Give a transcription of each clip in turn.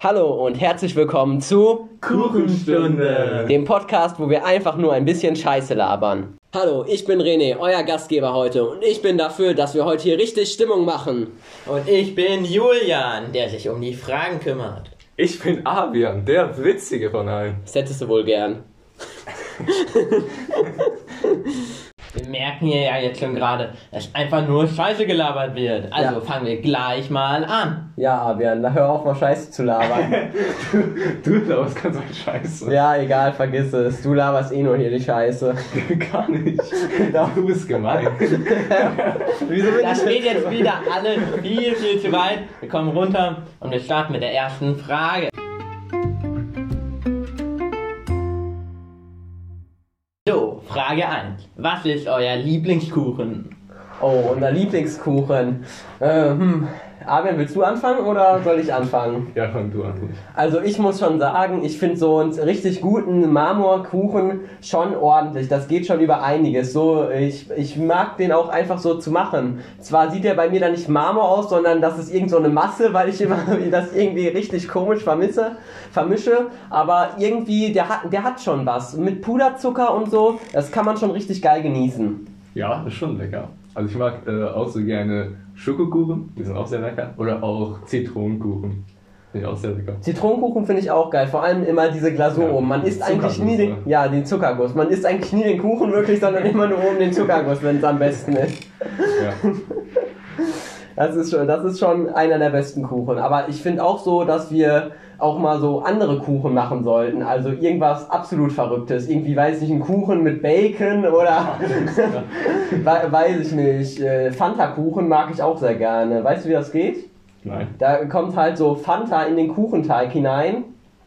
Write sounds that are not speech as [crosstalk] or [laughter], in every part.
Hallo und herzlich willkommen zu Kuchenstunde. dem Podcast, wo wir einfach nur ein bisschen Scheiße labern. Hallo, ich bin René, euer Gastgeber heute und ich bin dafür, dass wir heute hier richtig Stimmung machen. Und ich bin Julian, der sich um die Fragen kümmert. Ich bin Abian, der Witzige von allen. Das hättest du wohl gern. [laughs] Wir merken hier ja jetzt schon gerade, dass einfach nur Scheiße gelabert wird. Also Ja. fangen wir gleich mal an. Ja, Abian, hör auf mal Scheiße zu labern. [laughs] Du laberst ganz weit Scheiße. ja, egal, vergiss es. Du laberst eh nur hier die Scheiße. [laughs] Gar nicht. [laughs] Du bist gemein. Wieso bin Das geht jetzt wieder alle viel, viel zu weit. Wir kommen runter und wir starten mit der ersten Frage. So, Frage 1. Was ist euer Lieblingskuchen? Oh, unser Lieblingskuchen. Äh, hm. Abian, willst du anfangen oder soll ich anfangen? Ja, fang du an. Also ich muss schon sagen, ich finde so einen richtig guten Marmorkuchen schon ordentlich. Das geht schon über einiges. So, ich, ich mag den auch einfach so zu machen. Zwar sieht der bei mir dann nicht Marmor aus, sondern das ist irgend so eine Masse, [laughs] weil ich immer das irgendwie richtig komisch vermisse, vermische. Aber irgendwie, der hat, der hat schon was. Mit Puderzucker und so, das kann man schon richtig geil genießen. Ja, ist schon lecker. Also ich mag äh, auch so gerne Schokokuchen, die sind auch sehr lecker. Oder auch Zitronenkuchen, finde ich auch sehr lecker. Zitronenkuchen finde ich auch geil, vor allem immer diese Glasur Ja, oben. Man isst eigentlich nie den, ne? ja, den Zuckerguss. Man isst eigentlich nie den Kuchen wirklich, sondern immer nur oben den Zuckerguss, wenn es am besten ist. Ja. [laughs] Das ist schon, das ist schon einer der besten Kuchen. Aber ich finde auch so, dass wir auch mal so andere Kuchen machen sollten. Also irgendwas absolut Verrücktes. Irgendwie, weiß ich, ein Kuchen mit Bacon oder [laughs] we- weiß ich nicht. Äh, Fanta-Kuchen mag ich auch sehr gerne. Weißt du, wie das geht? Nein. Da kommt halt so Fanta in den Kuchenteig hinein.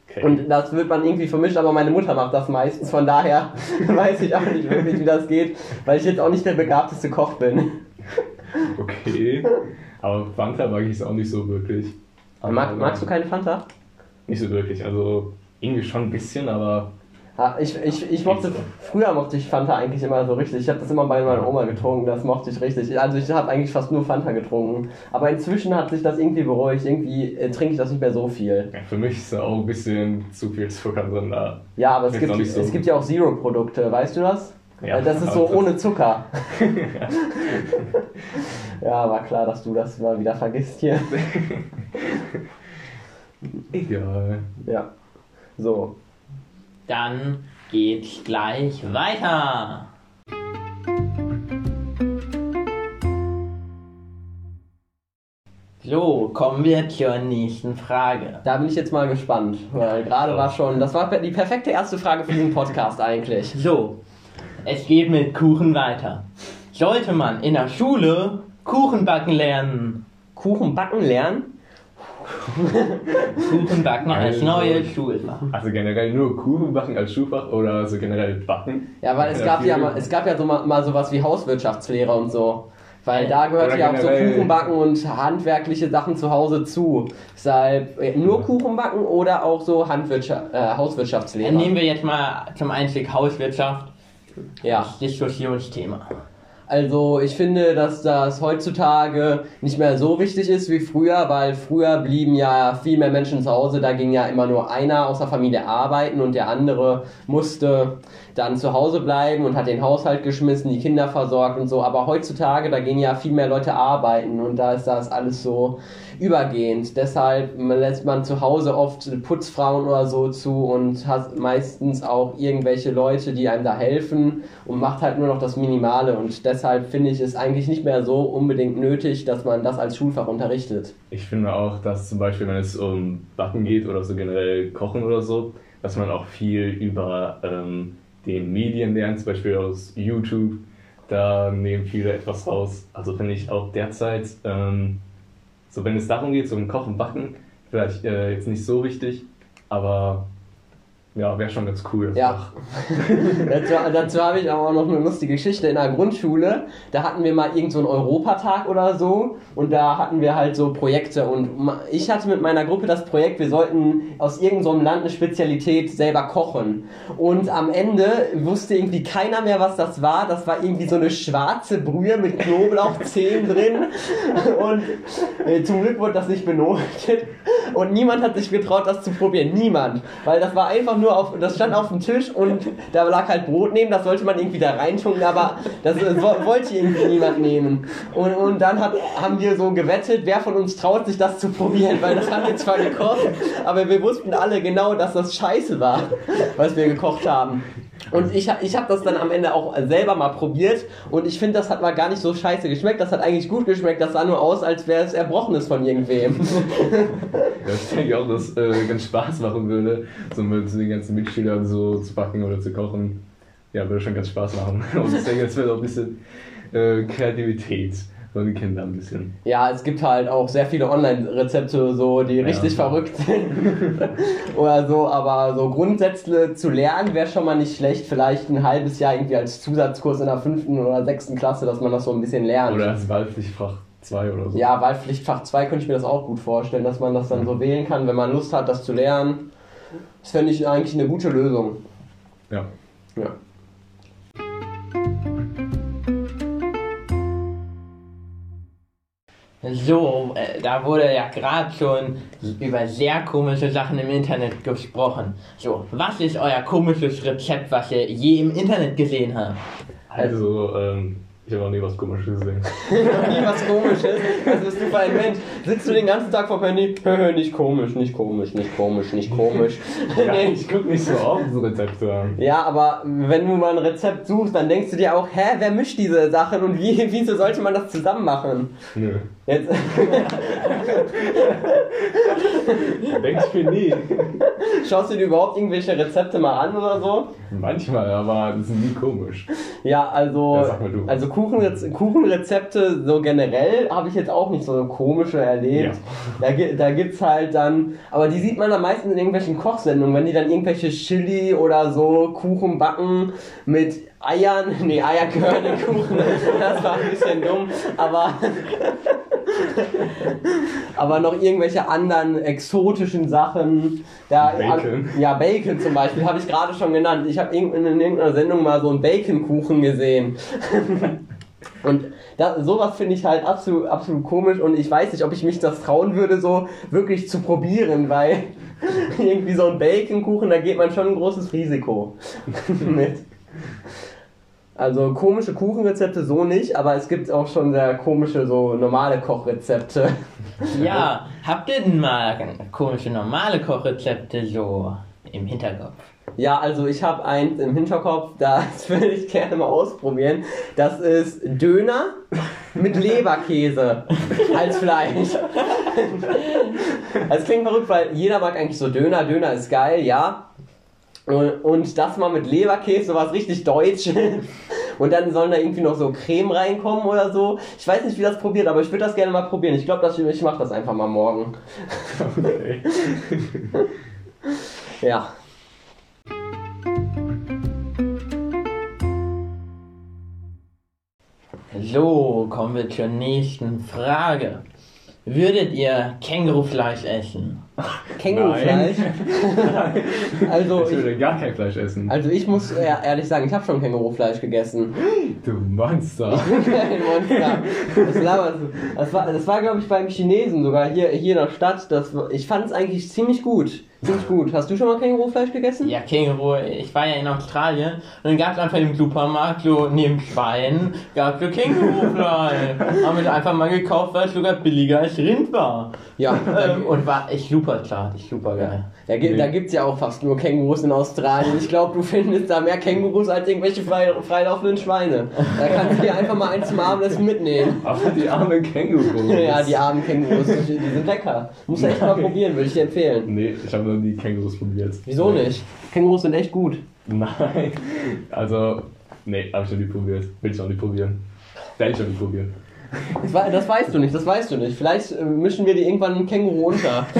Okay. Und das wird man irgendwie vermischt, aber meine Mutter macht das meistens. Von daher [laughs] weiß ich auch nicht wirklich, wie das geht, weil ich jetzt auch nicht der begabteste Koch bin. okay. Aber Fanta mag ich es auch nicht so wirklich. Mag, magst du keine Fanta? Nicht so wirklich. Also irgendwie schon ein bisschen, aber Ah, Ich, ich, ich mochte, früher mochte ich Fanta eigentlich immer so richtig. Ich habe das immer bei meiner Oma getrunken, das mochte ich richtig. Also ich habe eigentlich fast nur Fanta getrunken. Aber inzwischen hat sich das irgendwie beruhigt. Irgendwie äh, trinke ich das nicht mehr so viel. ja, für mich ist da auch ein bisschen zu viel Zucker drin da. Ja, aber es gibt, so. es gibt ja auch Zero-Produkte, weißt du das? Ja, Äh, das ist so das- ohne Zucker. [laughs] [laughs] ja, war klar, dass du das mal wieder vergisst hier. [laughs] Egal. Ja. So. Dann geht's gleich weiter. So, kommen wir zur nächsten Frage. Da bin ich jetzt mal gespannt, weil gerade war schon, das war die perfekte erste Frage für diesen Podcast eigentlich. So, es geht mit Kuchen weiter. Sollte man in der Schule Kuchen backen lernen? Kuchen backen lernen? Kuchen backen als Also- neues Schulfach. Also generell nur Kuchen backen als Schulfach oder so generell backen? Ja, weil es gab ja mal, es gab ja so mal, mal sowas wie Hauswirtschaftslehre und so. Weil da gehört ja auch so Kuchenbacken und handwerkliche Sachen zu Hause zu. Deshalb äh, nur Kuchenbacken oder auch so Handwirtschaft, äh, Hauswirtschaftslehre. Dann nehmen wir jetzt mal zum Einstieg Hauswirtschaft. Ja. Das Diskussionsthema. Also ich finde, dass das heutzutage nicht mehr so wichtig ist wie früher, weil früher blieben ja viel mehr Menschen zu Hause, da ging ja immer nur einer aus der Familie arbeiten und der andere musste dann zu Hause bleiben und hat den Haushalt geschmissen, die Kinder versorgt und so. Aber heutzutage, da gehen ja viel mehr Leute arbeiten und da ist das alles so übergehend. Deshalb lässt man zu Hause oft Putzfrauen oder so zu und hat meistens auch irgendwelche Leute, die einem da helfen und macht halt nur noch das Minimale. Und deshalb finde ich es eigentlich nicht mehr so unbedingt nötig, dass man das als Schulfach unterrichtet. Ich finde auch, dass zum Beispiel, wenn es um Backen geht oder so generell Kochen oder so, dass man auch viel über ähm, den Medien lernt, zum Beispiel aus YouTube. Da nehmen viele etwas raus. Also finde ich auch derzeit, ähm, so wenn es darum geht, so um Kochen, Backen, vielleicht äh, jetzt nicht so wichtig, aber Ja, wäre schon ganz cool. Ja. [laughs] Dazu dazu habe ich aber auch noch eine lustige Geschichte in der Grundschule. Da hatten wir mal irgend so einen Europatag oder so und da hatten wir halt so Projekte und ich hatte mit meiner Gruppe das Projekt, wir sollten aus irgendeinem so Land eine Spezialität selber kochen. Und am Ende wusste irgendwie keiner mehr, was das war. Das war irgendwie so eine schwarze Brühe mit Knoblauchzehen drin [laughs] und äh, zum Glück wurde das nicht benotet und niemand hat sich getraut, das zu probieren. Niemand. Weil das war einfach nur auf, das stand auf dem Tisch und da lag halt Brot neben, das sollte man irgendwie da reintunken, aber das äh, wo- wollte irgendwie niemand nehmen. Und, und dann hat, haben wir so gewettet, wer von uns traut sich das zu probieren, weil das haben wir zwar gekocht, aber wir wussten alle genau, dass das scheiße war, was wir gekocht haben. Und ich, ich habe das dann am Ende auch selber mal probiert und ich finde, das hat mal gar nicht so scheiße geschmeckt. Das hat eigentlich gut geschmeckt. Das sah nur aus, als wäre es Erbrochenes von irgendwem. [laughs] Ich denke auch, dass äh, ganz Spaß machen würde, so mit den ganzen Mitschülern so zu backen oder zu kochen. Ja, würde schon ganz Spaß machen. [laughs] Und ich denke, es wird auch ein bisschen äh, Kreativität von den Kindern ein bisschen. Ja, es gibt halt auch sehr viele Online-Rezepte, so, die Ja. richtig verrückt sind. [laughs] Oder so, aber so Grundsätze zu lernen wäre schon mal nicht schlecht. Vielleicht ein halbes Jahr irgendwie als Zusatzkurs in der fünften oder sechsten Klasse, dass man das so ein bisschen lernt. Oder als Wahlpflichtfach 2 oder so. Ja, Wahlpflichtfach 2 könnte ich mir das auch gut vorstellen, dass man das dann so wählen kann, wenn man Lust hat, das zu lernen. Das fände ich eigentlich eine gute Lösung. Ja. Ja. So, äh, da wurde ja gerade schon über sehr komische Sachen im Internet gesprochen. So, was ist euer komisches Rezept, was ihr je im Internet gesehen habt? Also, ähm, ich habe auch nie was Komisches gesehen. [laughs] Nie was komisches. Was bist du für ein Mensch? Sitzt du den ganzen Tag vom Handy? Hö, nicht komisch, nicht komisch, nicht komisch, nicht komisch. [laughs] ja, Nee. ich gucke nicht so oft so Rezepte an. Ja, aber wenn du mal ein Rezept suchst, dann denkst du dir auch, hä, wer mischt diese Sachen und wie, [laughs] wieso sollte man das zusammen machen? Nö. Jetzt, Denke ich mir nie. schaust du dir überhaupt irgendwelche Rezepte mal an oder so? Manchmal, aber das ist nie komisch. Ja, also, Ja, sag mal du. also Kuchenrez Kuchenrezepte so generell habe ich jetzt auch nicht so komische erlebt. Da, gi- da gibt's halt dann, aber die sieht man dann meistens in irgendwelchen Kochsendungen, wenn die dann irgendwelche Chili oder so Kuchen backen mit Eiern, [laughs] nee, Eier gehören in Kuchen, das war ein bisschen dumm, aber aber noch irgendwelche anderen exotischen Sachen. Da, Bacon. ja, Bacon zum Beispiel, habe ich gerade schon genannt. Ich habe in, in irgendeiner Sendung mal so einen Baconkuchen gesehen. [laughs] Und da, sowas finde ich halt absolut, absolut komisch und ich weiß nicht, ob ich mich das trauen würde, so wirklich zu probieren, weil [laughs] irgendwie so ein Baconkuchen, da geht man schon ein großes Risiko mit. Also komische Kuchenrezepte so nicht, aber es gibt auch schon sehr komische, so normale Kochrezepte. Ja, habt ihr denn mal komische normale Kochrezepte so im Hinterkopf? Ja, also ich habe eins im Hinterkopf, das [laughs] würde ich gerne mal ausprobieren. Das ist Döner mit Leberkäse als Fleisch. [laughs] Das klingt verrückt, weil jeder mag eigentlich so Döner. Döner ist geil, ja. Und das mal mit Leberkäse, sowas richtig Deutsches. [laughs] Und dann sollen da irgendwie noch so Creme reinkommen oder so. Ich weiß nicht, wie das probiert, aber ich würde das gerne mal probieren. Ich glaube, ich, ich mache das einfach mal morgen. Okay. [laughs] Ja. So, kommen wir zur nächsten Frage. Würdet ihr Kängurufleisch essen? Kängurufleisch. [laughs] Also Ich ich, würde gar kein Fleisch essen. also ich muss ehr- ehrlich sagen, ich habe schon Kängurufleisch gegessen. Du Monster. [laughs] Ein Monster. Das, laberst du. das war, das war glaube ich beim Chinesen sogar hier, hier in der Stadt. Das, ich fand es eigentlich ziemlich gut. Ziemlich gut. Hast du schon mal Kängurufleisch gegessen? Ja, Känguru, ich war ja in Australien und dann gab es einfach im Supermarkt so neben Schwein, gab es so Kängurufleisch. [laughs] Haben wir einfach mal gekauft, weil es sogar billiger als Rind war. Ja. Ähm, und war echt super zart, echt super geil. da, gi- da gibt es ja auch fast nur Kängurus in Australien. Ich glaube, du findest da mehr Kängurus als irgendwelche frei, freilaufenden Schweine. Da kannst du dir einfach mal eins zum Abendessen mitnehmen. Aber die armen Kängurus. [laughs] Ja, die armen Kängurus, die, die sind lecker. Musst du echt mal probieren, würde ich dir empfehlen. Nee, ich habe noch nie Kängurus probiert. Wieso nicht? Kängurus sind echt gut. Nein. Also, nee, habe ich noch nie probiert. Will ich auch nicht probieren. Werde ich auch nicht probieren. Das, das weißt du nicht, das weißt du nicht. Vielleicht äh, mischen wir dir irgendwann einen Känguru unter. [laughs]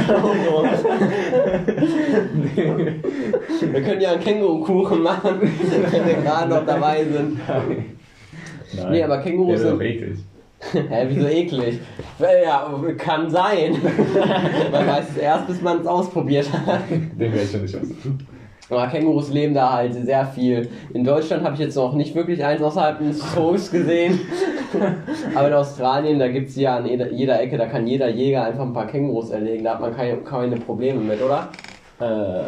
wir können ja einen Känguru-Kuchen machen, [laughs] wenn wir gerade noch dabei sind. Nein. Nee, aber Kängurus sind- eklig. [laughs] Hä, wieso eklig? Ja, kann sein. [laughs] man weiß es erst, bis man es ausprobiert hat. Den werde ich schon nicht essen. Aber Kängurus leben da halt sehr viel. In Deutschland habe ich jetzt noch nicht wirklich eins außerhalb des Zoos gesehen. [laughs] Aber in Australien, da gibt es ja an jeder, jeder Ecke, da kann jeder Jäger einfach ein paar Kängurus erlegen. Da hat man keine, keine Probleme mit, oder? Äh,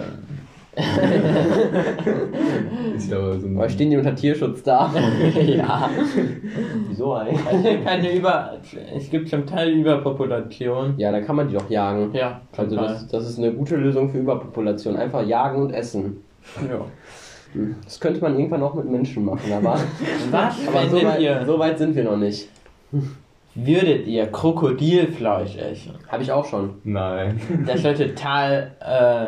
[laughs] Ich glaube, so ein Weil stehen die unter Tierschutz da? [laughs] ja. Wieso eigentlich? Es gibt, eine Über es gibt zum Teil Überpopulation. Ja, dann kann man die doch jagen. Ja, zum Also Teil. das, das ist eine gute Lösung für Überpopulation. Einfach jagen und essen. ja. Das könnte man irgendwann auch mit Menschen machen, aber, [laughs] Was, aber so, weit, ihr, so weit sind wir noch nicht. würdet ihr Krokodilfleisch essen? Habe ich auch schon. Nein. Das soll total äh,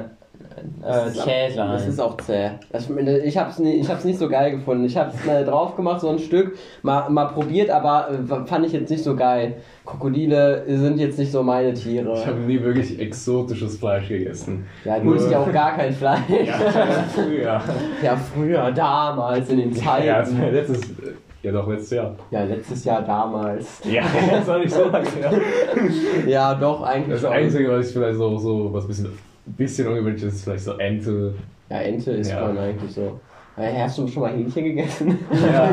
äh, Das ist zäh auch- sein. Das ist auch zäh. Das, ich habe es nie, ich hab's nicht so geil gefunden. Ich habe es mal drauf gemacht, so ein Stück, mal, mal probiert, aber äh, fand ich jetzt nicht so geil. Krokodile sind jetzt nicht so meine Ich Tiere. habe nie wirklich exotisches Fleisch gegessen. Ja, du isst ja auch gar kein Fleisch. [laughs] Ja, früher. Ja, früher, damals, in den Ja, Zeiten. war letztes, ja doch, letztes Jahr. Ja, letztes Jahr damals. Ja, das war nicht so lange her. Ja, doch, eigentlich Das schon. Einzige, was ich vielleicht so, so was bisschen, bisschen ungewöhnlich ist, ist vielleicht so Ente. Ja, Ente ist Ja. schon eigentlich so. Äh, Hast du schon mal Hähnchen gegessen? Ja,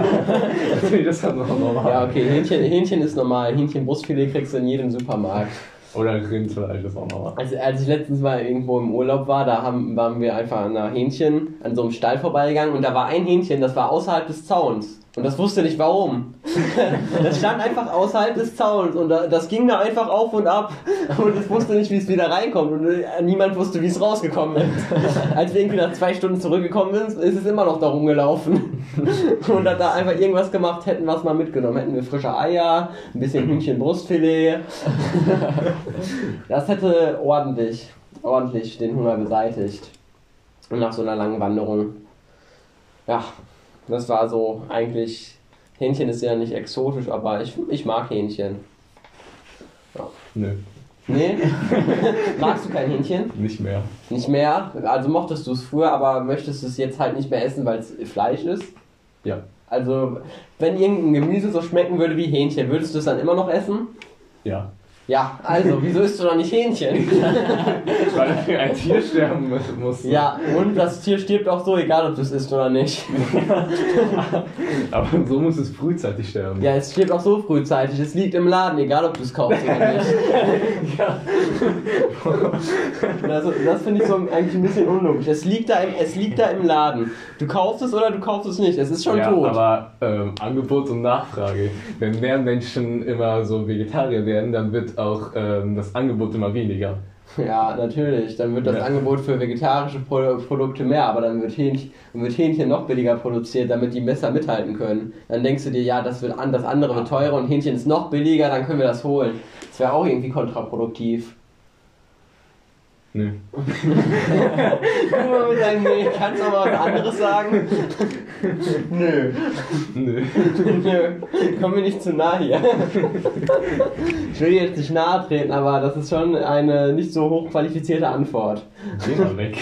natürlich, [laughs] [laughs] das hat noch normal. Ja, okay, Hähnchen, Hähnchen ist normal. Hähnchenbrustfilet kriegst du in jedem Supermarkt. Oder Rindfleisch, das auch normal. Also, als ich letztens mal irgendwo im Urlaub war, da haben, waren wir einfach an einer Hähnchen, an so einem Stall vorbeigegangen und da war ein Hähnchen, das war außerhalb des Zauns. Und das wusste nicht warum. [laughs] Das stand einfach außerhalb des Zauns und da, das ging da einfach auf und ab und es wusste nicht, wie es wieder reinkommt und äh, niemand wusste, wie es rausgekommen ist. [laughs] Als wir irgendwie nach zwei Stunden zurückgekommen sind, ist es immer noch da rumgelaufen [laughs] und hat da einfach irgendwas gemacht, hätten wir es mal mitgenommen. Hätten wir frische Eier, ein bisschen Hühnchenbrustfilet. Das hätte ordentlich, ordentlich den Hunger beseitigt. Und nach so einer langen Wanderung. Ja, das war so eigentlich. Hähnchen ist ja nicht exotisch, aber ich, ich mag Hähnchen. Nö, Nee? [laughs] Magst du kein Hähnchen? nicht mehr. Nicht mehr? Also mochtest du es früher, aber möchtest du es jetzt halt nicht mehr essen, weil es Fleisch ist? Ja. Also, wenn irgendein Gemüse so schmecken würde wie Hähnchen, würdest du es dann immer noch essen? Ja. Ja, also, wieso isst du dann nicht Hähnchen? [laughs] Weil ein Tier sterben muss. muss. Ja, und das Tier stirbt auch so, egal ob du es isst oder nicht. [laughs] Aber so muss es frühzeitig sterben. Ja, es stirbt auch so frühzeitig. Es liegt im Laden, egal ob du es kaufst oder nicht. [laughs] Ja. Also, das finde ich so eigentlich ein bisschen unlogisch. Es liegt, da im, es liegt da im Laden. Du kaufst es oder du kaufst es nicht. Es ist schon ja, tot. aber ähm, Angebot und Nachfrage. Wenn mehr Menschen immer so Vegetarier werden, dann wird auch ähm, das Angebot immer weniger. Ja, natürlich. Dann wird das Ja. Angebot für vegetarische Pro Produkte mehr, aber dann wird Hähnchen, wird Hähnchen noch billiger produziert, damit die besser mithalten können. Dann denkst du dir, ja, das, wird an, das andere wird teurer und Hähnchen ist noch billiger, dann können wir das holen. Das wäre auch irgendwie kontraproduktiv. Nö. Nur mit sagen, nee, kannst du aber was anderes sagen? Nö. Nö. Nö. Komm mir nicht zu nah hier. Ich will dir jetzt nicht nahe treten, aber das ist schon eine nicht so hochqualifizierte Antwort. Geh mal weg.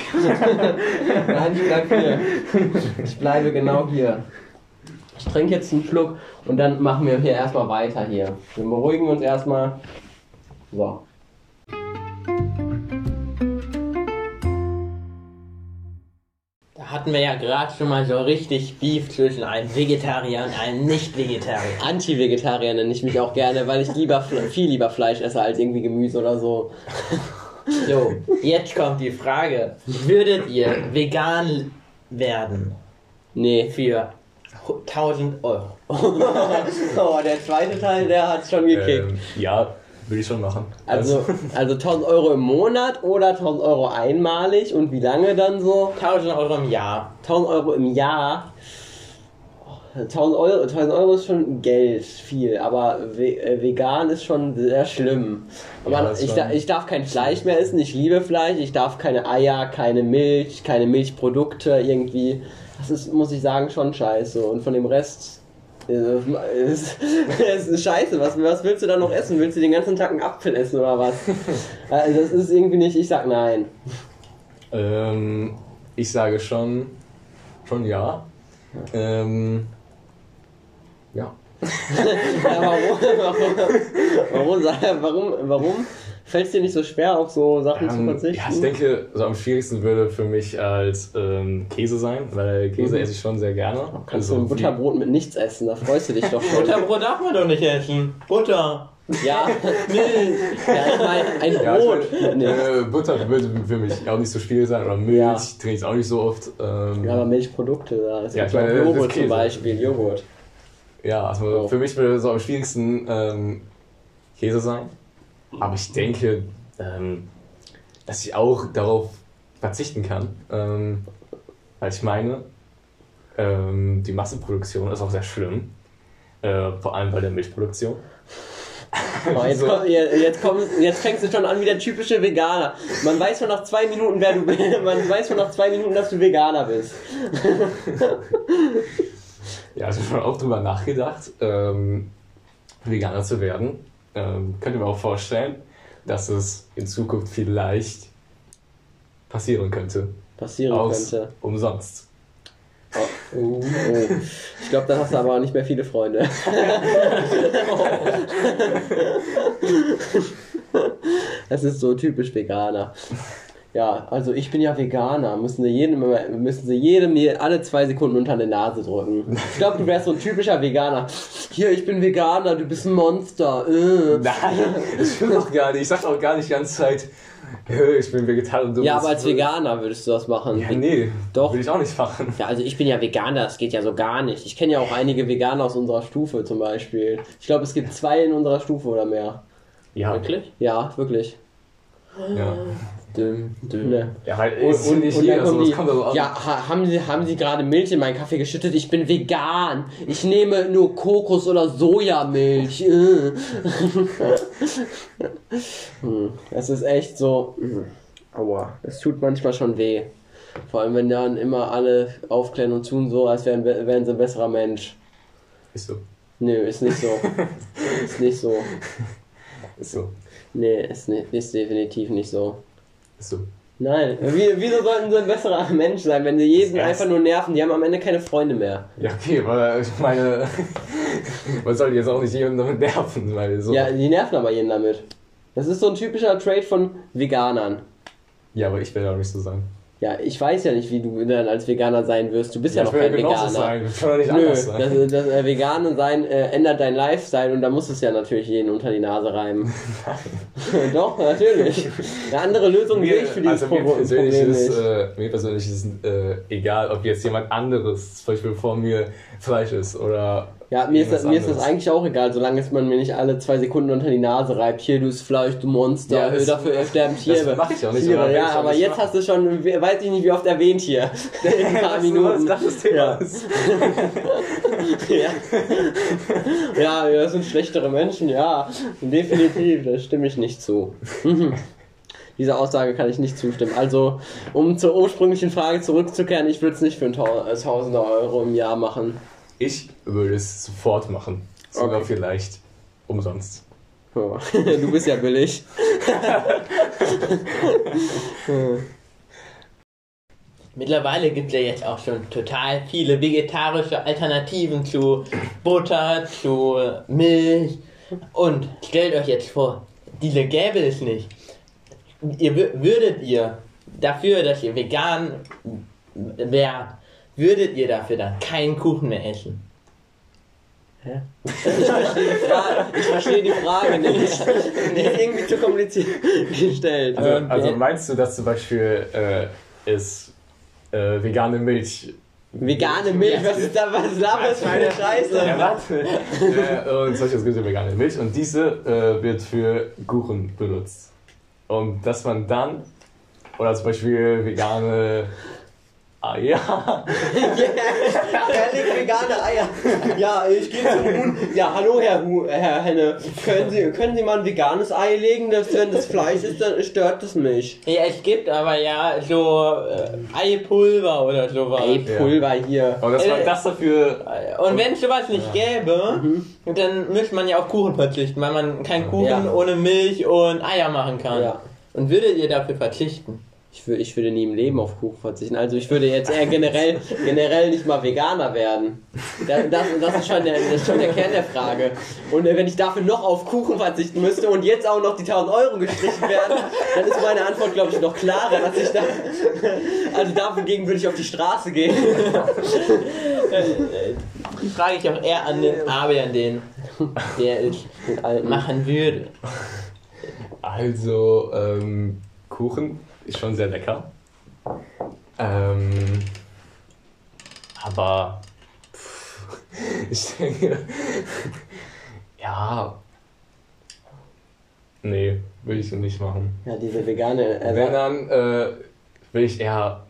Nein, ich bleib hier. Ich bleibe genau hier. Ich trinke jetzt einen Schluck und dann machen wir hier erstmal weiter hier. Wir beruhigen uns erstmal. So. Hatten wir ja gerade schon mal so richtig Beef zwischen einem Vegetarier und einem Nicht-Vegetarier. Anti-Vegetarier nenne ich mich auch gerne, weil ich lieber viel lieber Fleisch esse als irgendwie Gemüse oder so. So, jetzt kommt die Frage. Würdet ihr vegan werden Nee. für 1000 Euro? [laughs] oh, der zweite Teil, der hat schon gekickt. Ähm, ja, würde ich schon machen. Also, also [laughs] 1000 Euro im Monat oder 1000 Euro einmalig und wie lange dann so? 1000 Euro im Jahr. 1000 Euro im Jahr. 1000 Euro, 1000 Euro ist schon Geld, viel, aber äh, vegan ist schon sehr schlimm. Ja, ich, da, ich darf kein Fleisch mehr essen, ich liebe Fleisch, ich darf keine Eier, keine Milch, keine Milchprodukte irgendwie. Das ist, muss ich sagen, schon scheiße. Und von dem Rest es ist scheiße. Was, was willst du da noch essen? Willst du den ganzen Tag einen Apfel essen oder was? Also [laughs] das ist irgendwie nicht, ich sag nein. Ähm, ich sage schon, schon ja. Ähm, ja. [laughs] Ja, warum, warum, warum, warum, warum fällt es dir nicht so schwer, auf so Sachen zu Ähm, verzichten? ja, ich denke, so am schwierigsten würde für mich als ähm, Käse sein, weil Käse Mhm. esse ich schon sehr gerne. Kannst Also du ein wie- Butterbrot mit nichts essen, da freust du dich doch schon. Butterbrot darf man doch nicht essen. Butter. Ja, [laughs] Milch. Ja, ich meine, ein Ja, ich Brot. meine, Nee. äh, Butter würde für mich auch nicht so schwierig sein oder Milch Ja. trinke ich auch nicht so oft. Ähm, Ja, aber Milchprodukte, da ist Ja, ich meine, Joghurt zum. Beispiel, Joghurt. Ja, also Oh. für mich würde so am schwierigsten ähm, Käse sein. Aber ich denke, ähm, dass ich auch darauf verzichten kann. Ähm, weil ich meine, ähm, die Massenproduktion ist auch sehr schlimm. Äh, vor allem bei der Milchproduktion. Oh, jetzt, [laughs] komm, jetzt, komm, jetzt fängst du schon an wie der typische Veganer. Man weiß schon nach zwei Minuten, wer du bist. [laughs] Man weiß schon nach zwei Minuten, dass du Veganer bist. [laughs] Ja, also schon auch drüber nachgedacht, ähm, Veganer zu werden. Ähm, könnt ihr mir auch vorstellen, dass es in Zukunft vielleicht passieren könnte. Passieren Aus könnte. umsonst. Oh, oh, oh. Ich glaube, da hast du aber nicht mehr viele Freunde. [laughs] Das ist so typisch Veganer. Ja, also ich bin ja Veganer. Müssen sie jedem, müssen sie jedem alle zwei Sekunden unter die Nase drücken. Ich glaube, du wärst so ein typischer Veganer. Hier, ich bin Veganer, du bist ein Monster. Äh. Nein, das stimmt doch gar nicht. Ich sag doch gar nicht die ganze Zeit, "Äh, ich bin Vegetarier. und du Ja, bist- aber als Veganer würdest du das machen. Ja, nee, Doch. Will ich auch nicht machen. Ja, also ich bin ja Veganer, das geht ja so gar nicht. Ich kenne ja auch einige Veganer aus unserer Stufe zum Beispiel. Ich glaube, es gibt zwei in unserer Stufe oder mehr. Ja, Wirklich? Ja, wirklich. Ja, Düm, düm. Ne. ja Und, ist und, nicht und jeder so. kommen Das die, kommt also an. ja, ha, haben Sie, haben Sie gerade Milch in meinen Kaffee geschüttet? Ich bin vegan. Ich nehme nur Kokos- oder Sojamilch. Äh. [laughs] Hm, Es ist echt so. hm, Aua, es tut manchmal schon weh. Vor allem, wenn dann immer alle aufklären und tun so, als wären, wären sie ein besserer Mensch. Ist so. Nö, ist nicht so. [laughs] ist nicht so. Ist so. Nee, ist, nicht, ist definitiv nicht so. Ist so. Nein, wie, wieso sollten sie ein besserer Mensch sein, wenn sie jeden einfach nur nerven? Die haben am Ende keine Freunde mehr. Ja, okay, weil ich meine, [laughs] man sollte jetzt auch nicht jemanden damit nerven, weil so. Ja, die nerven aber jeden damit. Das ist so ein typischer Trade von Veganern. Ja, aber ich will auch nicht so sein. Ja, ich weiß ja nicht, wie du dann als Veganer sein wirst. Du bist ja, ich noch kein Veganer. sein. Ich will doch nicht Nö, anders das, sein. das äh, Veganen sein äh, ändert dein Lifestyle und da muss es ja natürlich jeden unter die Nase reimen. [laughs] Doch, natürlich. Eine andere Lösung sehe ich für dieses also mir Pro- persönlich Problem ist, nicht. äh, mir persönlich ist äh, egal, ob jetzt jemand anderes zum Beispiel vor mir Fleisch ist oder. Ja, mir ist, das, mir ist das eigentlich auch egal, solange es man mir nicht alle zwei Sekunden unter die Nase reibt. Hier, du ist Fleisch, du Monster, Ja, das- dafür sterben Tiere. das mach ich auch nicht, Tiere, ja, aber jetzt hast du schon, we- weiß ich nicht, wie oft erwähnt hier. [laughs] [laughs] In ein paar Minuten. was das Thema Ja. ist? [laughs] ja. ja, wir sind schlechtere Menschen, ja. Definitiv, da stimme ich nicht zu. Mhm. Dieser Aussage kann ich nicht zustimmen. Also, um zur ursprünglichen Frage zurückzukehren, ich würde es nicht für ein äh, Tausender Euro im Jahr machen. Ich würde es sofort machen. Sogar Okay. vielleicht umsonst. Ja. [laughs] Du bist ja billig. [laughs] Mittlerweile gibt es ja jetzt auch schon total viele vegetarische Alternativen zu Butter, zu Milch. Und stellt euch jetzt vor, diese gäbe es nicht. Ihr wür- würdet ihr dafür, dass ihr vegan wärt, würdet ihr dafür dann keinen Kuchen mehr essen? Ich verstehe die Frage, ich verstehe die Frage nicht. Die ist irgendwie zu kompliziert gestellt. Also, Ähm, also ja. meinst du, dass zum Beispiel äh, es äh, vegane Milch. Vegane Milch, was ist da, was laberst du für eine Scheiße? Ja, warte. äh, und solches gibt es vegane Milch und diese äh, wird für Kuchen benutzt. Und dass man dann, oder zum Beispiel vegane Eier. [laughs] Er legt vegane Eier. Ja, ich gehe zum Huhn. Ja, hallo Herr, Hu Herr Henne. Können Sie, können Sie mal ein veganes Ei legen? Das, wenn das Fleisch ist, dann stört das mich. Ja, es gibt aber ja so äh, Eipulver oder sowas. Ey, Pulver hier. Und dass man Äh, das dafür. Und wenn es sowas nicht gäbe, dann müsste man ja auf Kuchen verzichten, weil man keinen Kuchen Ja. ohne Milch und Eier machen kann. Ja. Und würdet ihr dafür verzichten? Ich, würde, ich würde nie im Leben auf Kuchen verzichten. Also ich würde jetzt eher generell, [laughs] generell nicht mal Veganer werden. Das, das, das, ist schon der, das ist schon der Kern der Frage. Und äh, wenn ich dafür noch auf Kuchen verzichten müsste und jetzt auch noch die 1000 Euro gestrichen werden, dann ist meine Antwort, glaube ich, noch klarer, dass ich da... Also dagegen würde ich auf die Straße gehen. Die frage ich auch eher an den Fabian, den der es machen würde. Also, ähm, Kuchen ist schon sehr lecker. Ähm, aber pff, [laughs] ich denke, ja, nee, will ich so nicht machen. Ja, diese vegane. Äh, Wenn dann äh, will ich eher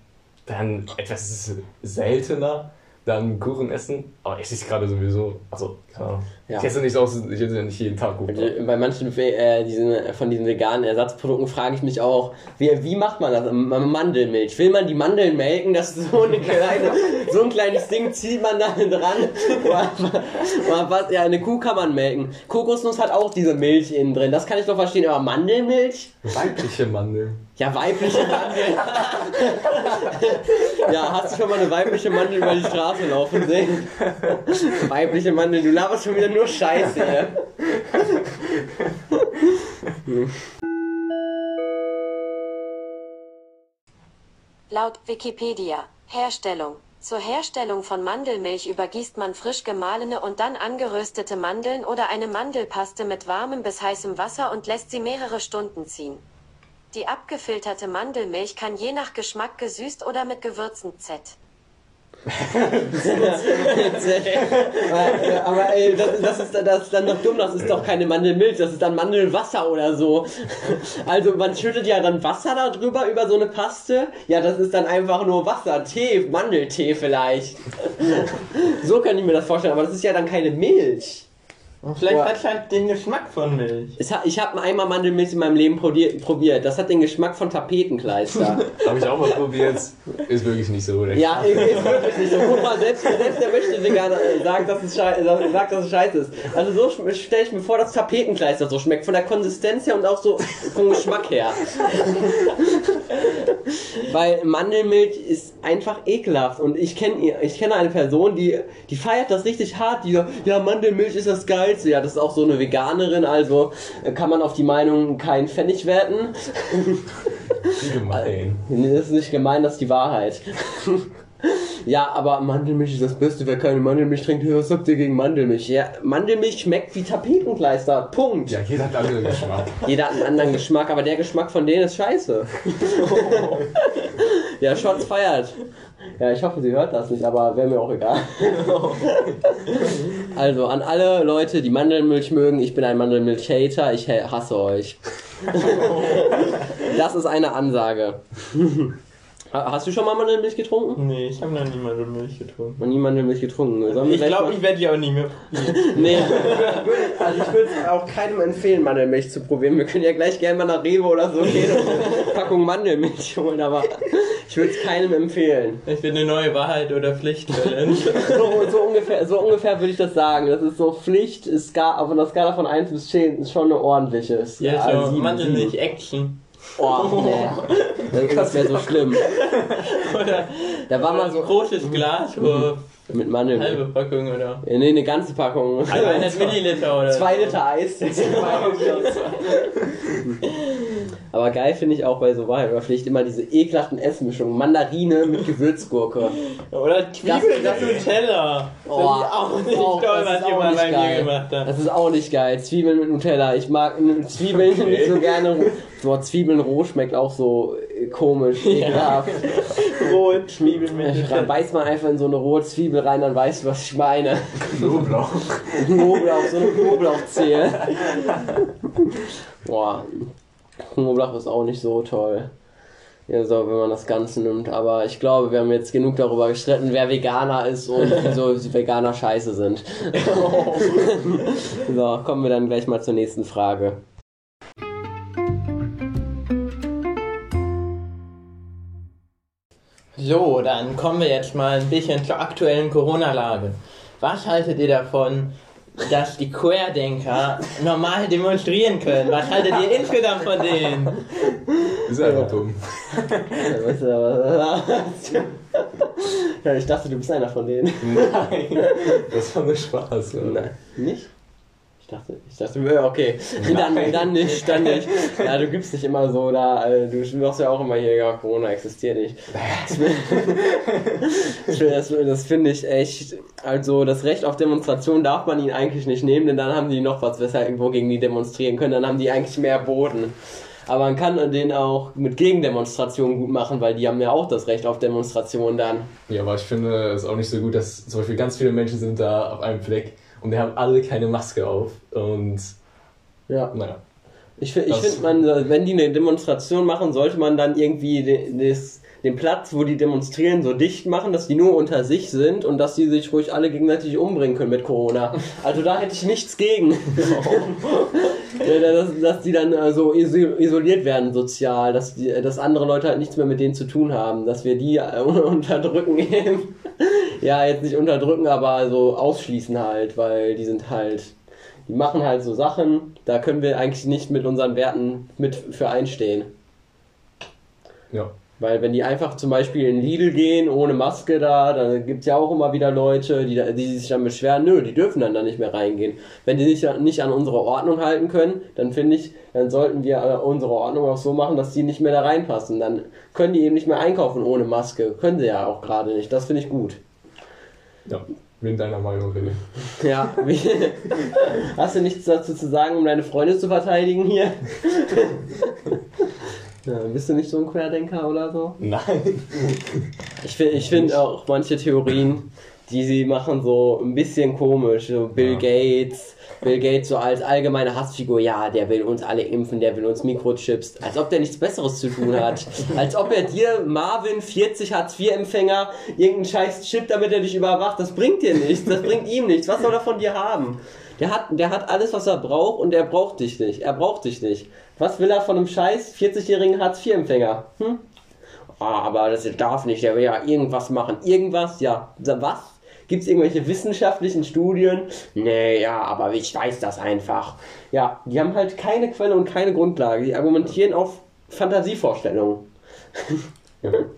dann etwas seltener dann Kuchen essen. Aber esse ich gerade sowieso. Also, keine Ahnung. Ja. Ich esse nicht aus, ich esse nicht jeden Tag. Also, bei manchen äh, diesen, von diesen veganen Ersatzprodukten frage ich mich auch, wie, wie macht man das? Mandelmilch. Will man die Mandeln melken? Das ist so, eine [laughs] kleine, so ein kleines Ding, zieht man da dran. [laughs] was, ja, eine Kuh kann man melken. Kokosnuss hat auch diese Milch innen drin. Das kann ich doch verstehen. Aber Mandelmilch? Weibliche Mandel. Ja, weibliche Mandel. [laughs] ja, hast du schon mal eine weibliche Mandel über die Straße laufen sehen? weibliche Mandel, du laberst schon wieder nur Scheiße, ja. Laut Wikipedia, Herstellung. Zur Herstellung von Mandelmilch übergießt man frisch gemahlene und dann angeröstete Mandeln oder eine Mandelpaste mit warmem bis heißem Wasser und lässt sie mehrere Stunden ziehen. Die abgefilterte Mandelmilch kann je nach Geschmack gesüßt oder mit Gewürzen Z. aber ey, das, das, ist, das ist dann noch dumm, das ist doch keine Mandelmilch, das ist dann Mandelwasser oder so. Also man schüttet ja dann Wasser da drüber über so eine Paste. Ja, das ist dann einfach nur Wasser, Tee, Mandeltee vielleicht. So kann ich mir das vorstellen, aber das ist ja dann keine Milch. Vielleicht hat es halt den Geschmack von Milch. Hat, ich habe einmal Mandelmilch in meinem Leben probiert. Das hat den Geschmack von Tapetenkleister. [laughs] habe ich auch mal probiert. Ist wirklich nicht so, oder? Ja, ist wirklich nicht so. Guck mal, selbst, selbst der Möchte-Veganer sagt, dass es, sagt, dass es scheiße ist. Also so stelle ich mir vor, dass Tapetenkleister so schmeckt. Von der Konsistenz her und auch so vom Geschmack her. [laughs] Weil Mandelmilch ist einfach ekelhaft. Und ich kenne ich kenn eine Person, die, die feiert das richtig hart. Die sagt, ja, Mandelmilch ist das geil geilste. Ja, das ist auch so eine Veganerin, also äh, kann man auf die Meinung keinen Pfennig werten. [laughs] Wie gemein. Das ist nicht gemein, das ist die Wahrheit. [laughs] Ja, aber Mandelmilch ist das Beste. Wer keine Mandelmilch trinkt, was habt ihr gegen Mandelmilch? Ja, Mandelmilch schmeckt wie Tapetenkleister. Punkt. Ja, jeder hat einen anderen Geschmack. [laughs] Jeder hat einen anderen Geschmack, aber der Geschmack von denen ist scheiße. [laughs] ja, Shots feiert. Ja, ich hoffe, sie hört das nicht, aber wäre mir auch egal. [laughs] also, an alle Leute, die Mandelmilch mögen, ich bin ein Mandelmilch-Hater, ich hasse euch. das ist eine Ansage. Hast du schon mal Mandelmilch getrunken? Nee, ich habe noch nie Mandelmilch getrunken. Noch nie Mandelmilch getrunken. Sollen ich glaube, ich werde die auch nie mehr probieren. [laughs] nee, also ich würde es auch keinem empfehlen, Mandelmilch zu probieren. Wir können ja gleich gerne mal nach Rewe oder so gehen und eine Packung Mandelmilch holen, aber ich würde es keinem empfehlen. Ich bin eine neue Wahrheit oder Pflicht. so, so, ungefähr, so ungefähr würde ich das sagen. Das ist so Pflicht, ist gar, auf einer Skala von 1 bis 10 ist schon eine ordentliche. Ja, ja so Mandelmilch Action. Oh, nee. Das wäre so schlimm. Oder da war mal so ein großes Glas, wo mit Mandeln. Halbe Packung oder? Ja, nee, eine ganze Packung. 100 [laughs] Milliliter oder? 2 Liter Eis. [laughs] [laughs] Aber geil finde ich auch bei so vielleicht immer diese ekelhaften Essmischungen. Mandarine mit Gewürzgurke. Oder Zwiebeln das, mit Nutella. Oh, das ist auch nicht auch, toll, was jemand bei mir gemacht hat. Das ist auch nicht geil. Zwiebeln mit Nutella. Ich mag Zwiebeln okay. nicht so gerne. Boah, Zwiebeln roh schmeckt auch so komisch, ekelhaft. [laughs] Zwiebeln mit Nutella. Beißt man einfach in so eine rohe Zwiebel rein, dann weißt du, was ich meine. Knoblauch. Knoblauch, so eine Knoblauchzehe. [laughs] Boah, Knoblauch ist auch nicht so toll. Ja, so, wenn man das Ganze nimmt. Aber ich glaube, wir haben jetzt genug darüber gestritten, wer Veganer ist und [laughs] wieso Veganer scheiße sind. so, kommen wir dann gleich mal zur nächsten Frage. So, dann kommen wir jetzt mal ein bisschen zur aktuellen Corona-Lage. Was haltet ihr davon, dass die Querdenker normal demonstrieren können. Was haltet ihr insgesamt von denen? Ist einfach dumm. Ja, ich dachte, du bist einer von denen. Nein, [laughs] das war nur Spaß. Ja. Nein. Nicht? Ich dachte, ich dachte, [laughs] okay. Dann, dann nicht, dann nicht. Ja, du gibst nicht immer so da, äh, du sagst ja auch immer hier, ja, Corona existiert nicht. Das, [laughs] das, finde ich echt, also das Recht auf Demonstration darf man ihnen eigentlich nicht nehmen, denn dann haben die noch was, weshalb irgendwo gegen die demonstrieren können, dann haben die eigentlich mehr Boden. Aber man kann den auch mit Gegendemonstrationen gut machen, weil die haben ja auch das Recht auf Demonstrationen dann. Ja, aber ich finde es auch nicht so gut, dass zum Beispiel ganz viele Menschen sind da auf einem Fleck und die haben alle keine Maske auf. Und Ja. naja. Ich, fi- ich Das- finde, man, wenn die eine Demonstration machen, sollte man dann irgendwie des, den Platz, wo die demonstrieren, so dicht machen, dass die nur unter sich sind und dass die sich ruhig alle gegenseitig umbringen können mit Corona. Also da hätte ich nichts gegen. [laughs] Dass, dass die dann äh, so iso- isoliert werden sozial, dass, die, dass andere Leute halt nichts mehr mit denen zu tun haben, dass wir die äh, [laughs] unterdrücken eben. Ja, jetzt nicht unterdrücken, aber so ausschließen halt, weil die sind halt die machen halt so Sachen, da können wir eigentlich nicht mit unseren Werten mit für einstehen. Ja. Weil wenn die einfach zum Beispiel in Lidl gehen, ohne Maske da, dann gibt's ja auch immer wieder Leute, die, die sich dann beschweren, nö, die dürfen dann da nicht mehr reingehen. Wenn die sich nicht an unsere Ordnung halten können, dann finde ich, dann sollten wir äh, unsere Ordnung auch so machen, dass die nicht mehr da reinpassen. Dann können die eben nicht mehr einkaufen ohne Maske. Können sie ja auch gerade nicht. Das finde ich gut. Ja. Bin deiner Meinung, René. Ja, wie, [laughs] hast du nichts dazu zu sagen, um deine Freunde zu verteidigen hier? [laughs] Ja, bist du nicht so ein Querdenker oder so? Nein. Ich finde ich find auch manche Theorien, die sie machen, so ein bisschen komisch. So Bill Ja. Gates, Bill Gates so als allgemeine Hassfigur, ja, der will uns alle impfen, der will uns Mikrochips. Als ob der nichts Besseres zu tun hat. [laughs] als ob er dir, Marvin, 40 Hartz-IV-Empfänger, irgendeinen scheiß Chip, damit er dich überwacht. Das bringt dir nichts, das bringt ihm nichts. Was soll er von dir haben? Der hat, der hat alles, was er braucht und er braucht dich nicht. Er braucht dich nicht. Was will er von einem scheiß 40-jährigen Hartz-IV-Empfänger? Hm? Ah, aber das darf nicht, der will ja irgendwas machen. Irgendwas, ja. Was? Gibt es irgendwelche wissenschaftlichen Studien? Nee, ja, aber ich weiß das einfach. Ja, die haben halt keine Quelle und keine Grundlage. Die argumentieren auf Fantasievorstellungen. [laughs]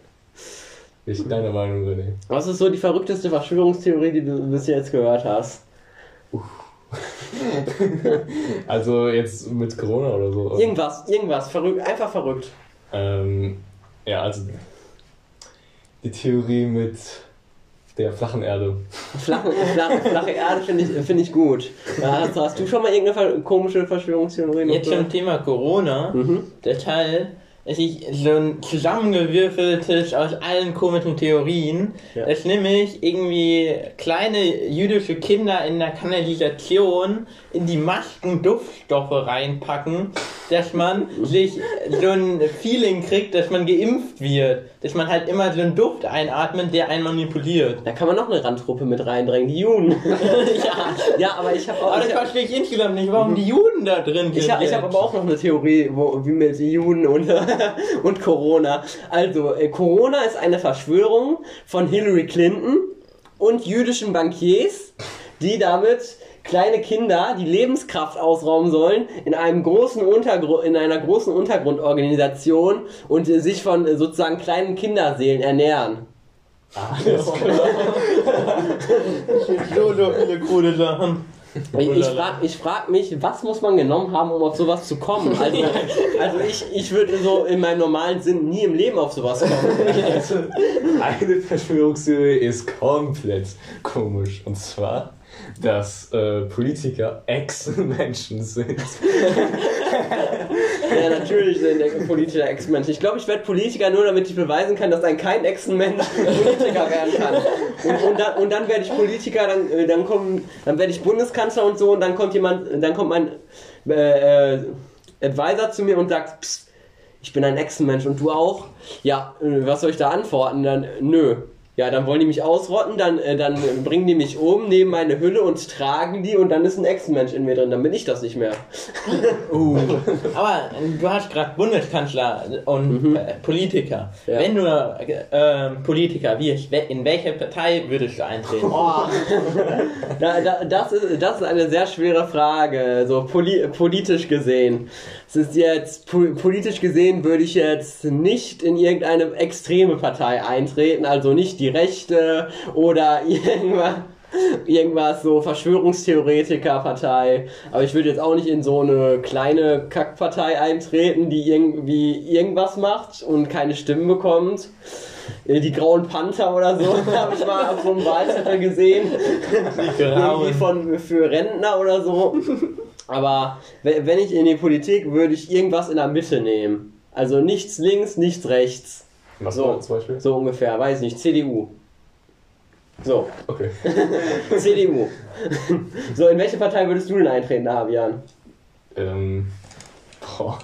Ich bin deiner Meinung, René. Was ist so die verrückteste Verschwörungstheorie, die du bis jetzt gehört hast? [laughs] Also jetzt mit Corona oder so. Irgendwas, irgendwas, verrückt, einfach verrückt. Ähm, ja, also die Theorie mit der flachen Erde. Flache, flache, flache Erde finde ich, find ich gut. Ja, Hast, hast du schon mal irgendeine komische Verschwörungstheorie noch Jetzt zum gehört? Thema Corona. Mhm. Der Teil ist ich so ein zusammengewürfeltes aus allen komischen Theorien. Ja. Das nämlich irgendwie kleine jüdische Kinder in der Kanalisation in die Masken Duftstoffe reinpacken, dass man [laughs] sich so ein Feeling kriegt, dass man geimpft wird. Dass man halt immer so einen Duft einatmet, der einen manipuliert. Da kann man noch eine Randgruppe mit reindrängen, die Juden. [laughs] ja. ja, aber ich habe auch. Aber das verstehe ich insgesamt nicht, warum die Juden da drin sind. ich habe hab aber auch noch eine Theorie, wo, wie mit Juden und, [laughs] und Corona. Also, äh, Corona ist eine Verschwörung von Hillary Clinton und jüdischen Bankiers, die damit kleine Kinder die Lebenskraft ausrauben sollen in einem großen Untergru in einer großen Untergrundorganisation und äh, sich von äh, sozusagen kleinen Kinderseelen ernähren. [laughs] so, so viele coole Sachen. Ich, ich frage ich frag mich, was muss man genommen haben, um auf sowas zu kommen? Also, also ich, ich würde so in meinem normalen Sinn nie im Leben auf sowas kommen. [laughs] Also, eine Verschwörungstheorie ist komplett komisch. Und zwar, dass äh, Politiker Ex-Menschen sind. [laughs] Ja, natürlich sind der politischer Ex-Mensch. Ich glaube, ich werde Politiker nur, damit ich beweisen kann, dass ein kein Ex-Mensch Politiker werden kann. Und, und dann, und dann werde ich Politiker, dann, äh, dann kommen, dann werde ich Bundeskanzler und so und dann kommt jemand, dann kommt mein äh, äh, Advisor zu mir und sagt, Psst, ich bin ein Ex-Mensch und du auch? Ja, äh, was soll ich da antworten? Dann, nö. Ja, dann wollen die mich ausrotten, dann, äh, dann bringen die mich um, nehmen meine Hülle und tragen die und dann ist ein Ex-Mensch in mir drin. Dann bin ich das nicht mehr. Uh. [laughs] Aber äh, du hast gerade Bundeskanzler und äh, Politiker. Ja. Wenn du äh, Politiker wirst, in welche Partei würdest du eintreten? Oh. [laughs] Da, da, das, ist, das ist eine sehr schwere Frage, so poli politisch gesehen. Es ist jetzt po- politisch gesehen würde ich jetzt nicht in irgendeine extreme Partei eintreten, also nicht die Rechte oder [laughs] irgendwas, irgendwas so Verschwörungstheoretiker-Partei. Aber ich würde jetzt auch nicht in so eine kleine Kackpartei eintreten, die irgendwie irgendwas macht und keine Stimmen bekommt. Äh, Die Grauen Panther oder so [laughs] habe ich mal auf so einem Wahlzettel gesehen. Irgendwie von, für Rentner oder so. Aber we- wenn ich in die Politik, würde ich irgendwas in der Mitte nehmen. Also nichts links, nichts rechts. Was So. zum Beispiel? So ungefähr, weiß nicht, CDU. So, Okay. [laughs] CDU. [laughs] So, in welche Partei würdest du denn eintreten, Fabian? ähm, boah.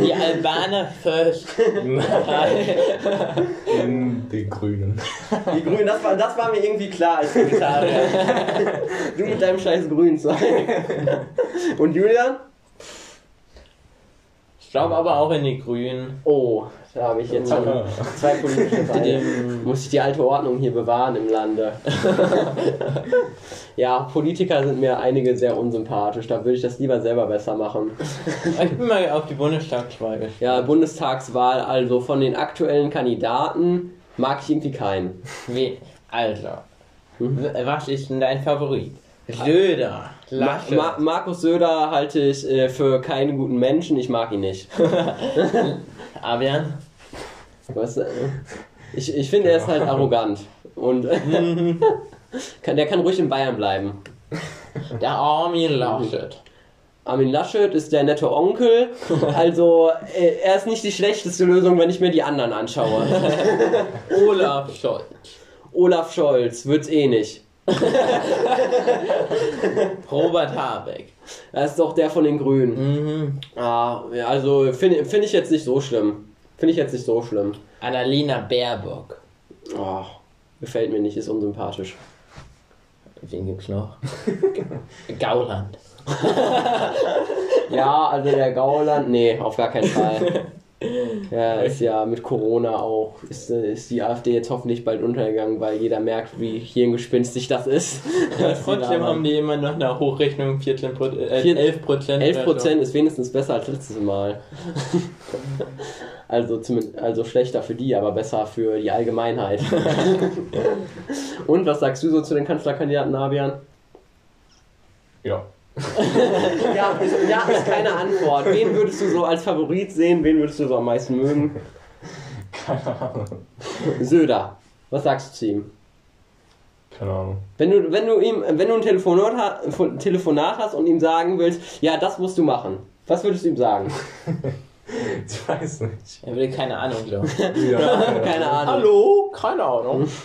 Die Albaner First. In den Grünen. Die Grünen, das war, das war mir irgendwie klar als Vegetarier. du mit deinem scheiß Grünzeug. Und Julian? Ich glaube aber auch in die Grünen. Oh, da habe ich jetzt schon zwei politische [laughs] Feinde. Muss ich die alte Ordnung hier bewahren im Lande. [laughs] ja, Politiker sind mir einige sehr unsympathisch. Da würde ich das lieber selber besser machen. Ich bin mal auf die Bundestagswahl gespannt. Ja, Bundestagswahl, also von den aktuellen Kandidaten mag ich irgendwie keinen. Wie, also, w- was ist denn dein Favorit? Söder, Ma Ma Markus Söder halte ich äh, für keinen guten Menschen, ich mag ihn nicht. [laughs] Avian, Was, äh, ich, ich finde, er ist halt arrogant. Und [laughs] kann, der kann ruhig in Bayern bleiben. der Armin Laschet. Armin Laschet ist der nette Onkel. Also, äh, er ist nicht die schlechteste Lösung, wenn ich mir die anderen anschaue. [laughs] Olaf Scholz, Olaf Scholz wird's eh nicht. [laughs] Robert Habeck. Er ist doch der von den Grünen. Mhm. Ah, ja, also finde find ich jetzt nicht so schlimm. Finde ich jetzt nicht so schlimm. Annalena Baerbock. Oh, gefällt mir nicht, ist unsympathisch. Wen gibt's noch? [laughs] Gauland. [laughs] Ja, also der Gauland, nee, auf gar keinen Fall. [laughs] Ja, ist ja mit Corona auch, ist, ist die AfD jetzt hoffentlich bald untergegangen, weil jeder merkt, wie hirngespinstig das ist. Die Trotzdem haben die immer noch eine Hochrechnung 14 Pro äh, Vier- 11 Prozent. 11 Prozent ist wenigstens besser als letztes Mal. Also, zumindest, also schlechter für die, aber besser für die Allgemeinheit. [laughs] Und was sagst du so zu den Kanzlerkandidaten, Nabian? Ja. Ja, ist, ja, ist keine Antwort. Wen würdest du so als Favorit sehen? Wen würdest du so am meisten mögen? Keine Ahnung. Söder. Was sagst du zu ihm? Keine Ahnung. Wenn du, wenn du ihm, wenn du ein Telefonat, Telefonat hast und ihm sagen willst, ja, das musst du machen. Was würdest du ihm sagen? [laughs] Ich weiß nicht. Er will keine Ahnung, glaube ich. [laughs] Ja, Keine Ahnung. Hallo? Keine Ahnung. [laughs]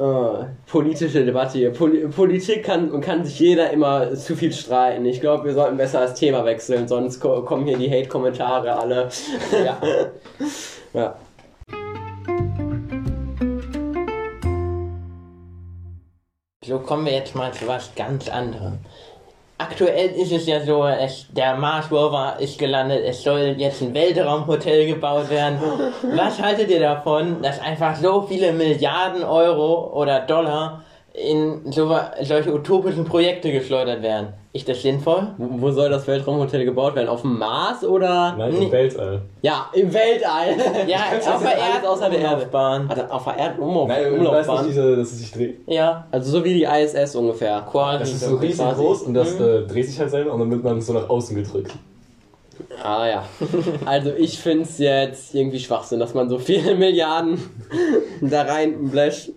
Ah, politische Debatte hier. Poli Politik kann, kann sich jeder immer zu viel streiten. Ich glaube, wir sollten besser das Thema wechseln, sonst ko kommen hier die Hate-Kommentare alle. Ja. [laughs] Ja. So kommen wir jetzt mal zu was ganz anderem. Aktuell ist es ja so, es, der Mars Rover ist gelandet, es soll jetzt ein Weltraumhotel gebaut werden. Was haltet ihr davon, dass einfach so viele Milliarden Euro oder Dollar in so, solche utopischen Projekte geschleudert werden? Ist das sinnvoll? Wo wo soll das Weltraumhotel gebaut werden? Auf dem Mars oder? Nein, Nee. im Weltall. Ja, im Weltall. Ja, [laughs] auf der alles außer der Erde. Erdumlaufbahn. Also auf der Erdumlauf Nein, du weißt nicht, Umlaufbahn. diese, dass es sich dreht. Ja, Also so wie die ISS ungefähr. quasi. Das ist so riesengroß und das Mhm. äh, dreht sich halt selber und dann wird man so nach außen gedrückt. Ah ja. [laughs] Also ich finde es jetzt irgendwie Schwachsinn, dass man so viele [laughs] Milliarden da reinbläst.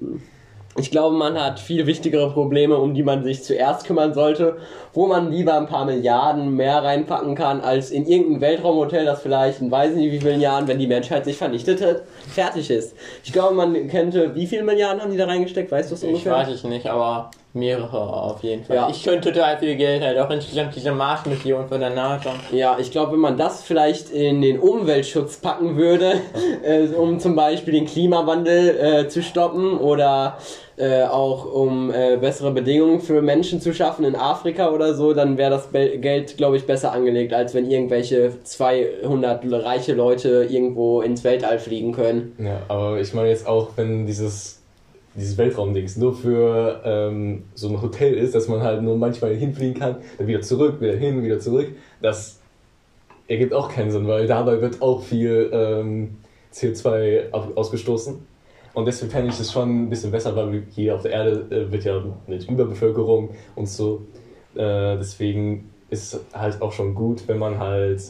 Ich glaube, man hat viel wichtigere Probleme, um die man sich zuerst kümmern sollte, wo man lieber ein paar Milliarden mehr reinpacken kann, als in irgendein Weltraumhotel, das vielleicht in weiß nicht wie vielen Jahren, wenn die Menschheit sich vernichtet hat, fertig ist. Ich glaube, man könnte, wie viele Milliarden haben die da reingesteckt? Weißt du es Ich ungefähr? weiß es nicht, aber mehrere auf jeden Fall. Ja. Ich könnte total viel Geld halt auch insgesamt diese Mars-Mission von der NASA. Ja, ich glaube, wenn man das vielleicht in den Umweltschutz packen würde, [laughs] äh, um zum Beispiel den Klimawandel äh, zu stoppen oder äh, auch um äh, bessere Bedingungen für Menschen zu schaffen in Afrika oder so, dann wäre das Be Geld, glaube ich, besser angelegt, als wenn irgendwelche 200 reiche Leute irgendwo ins Weltall fliegen können. Ja, aber ich meine jetzt auch, wenn dieses, dieses Weltraumdings nur für ähm, so ein Hotel ist, dass man halt nur manchmal hinfliegen kann, dann wieder zurück, wieder hin, wieder zurück, das ergibt auch keinen Sinn, weil dabei wird auch viel ähm, CO2 auf, ausgestoßen. Und deswegen fände ich es schon ein bisschen besser, weil hier auf der Erde äh, wird ja mit Überbevölkerung und so. Äh, deswegen ist halt auch schon gut, wenn man halt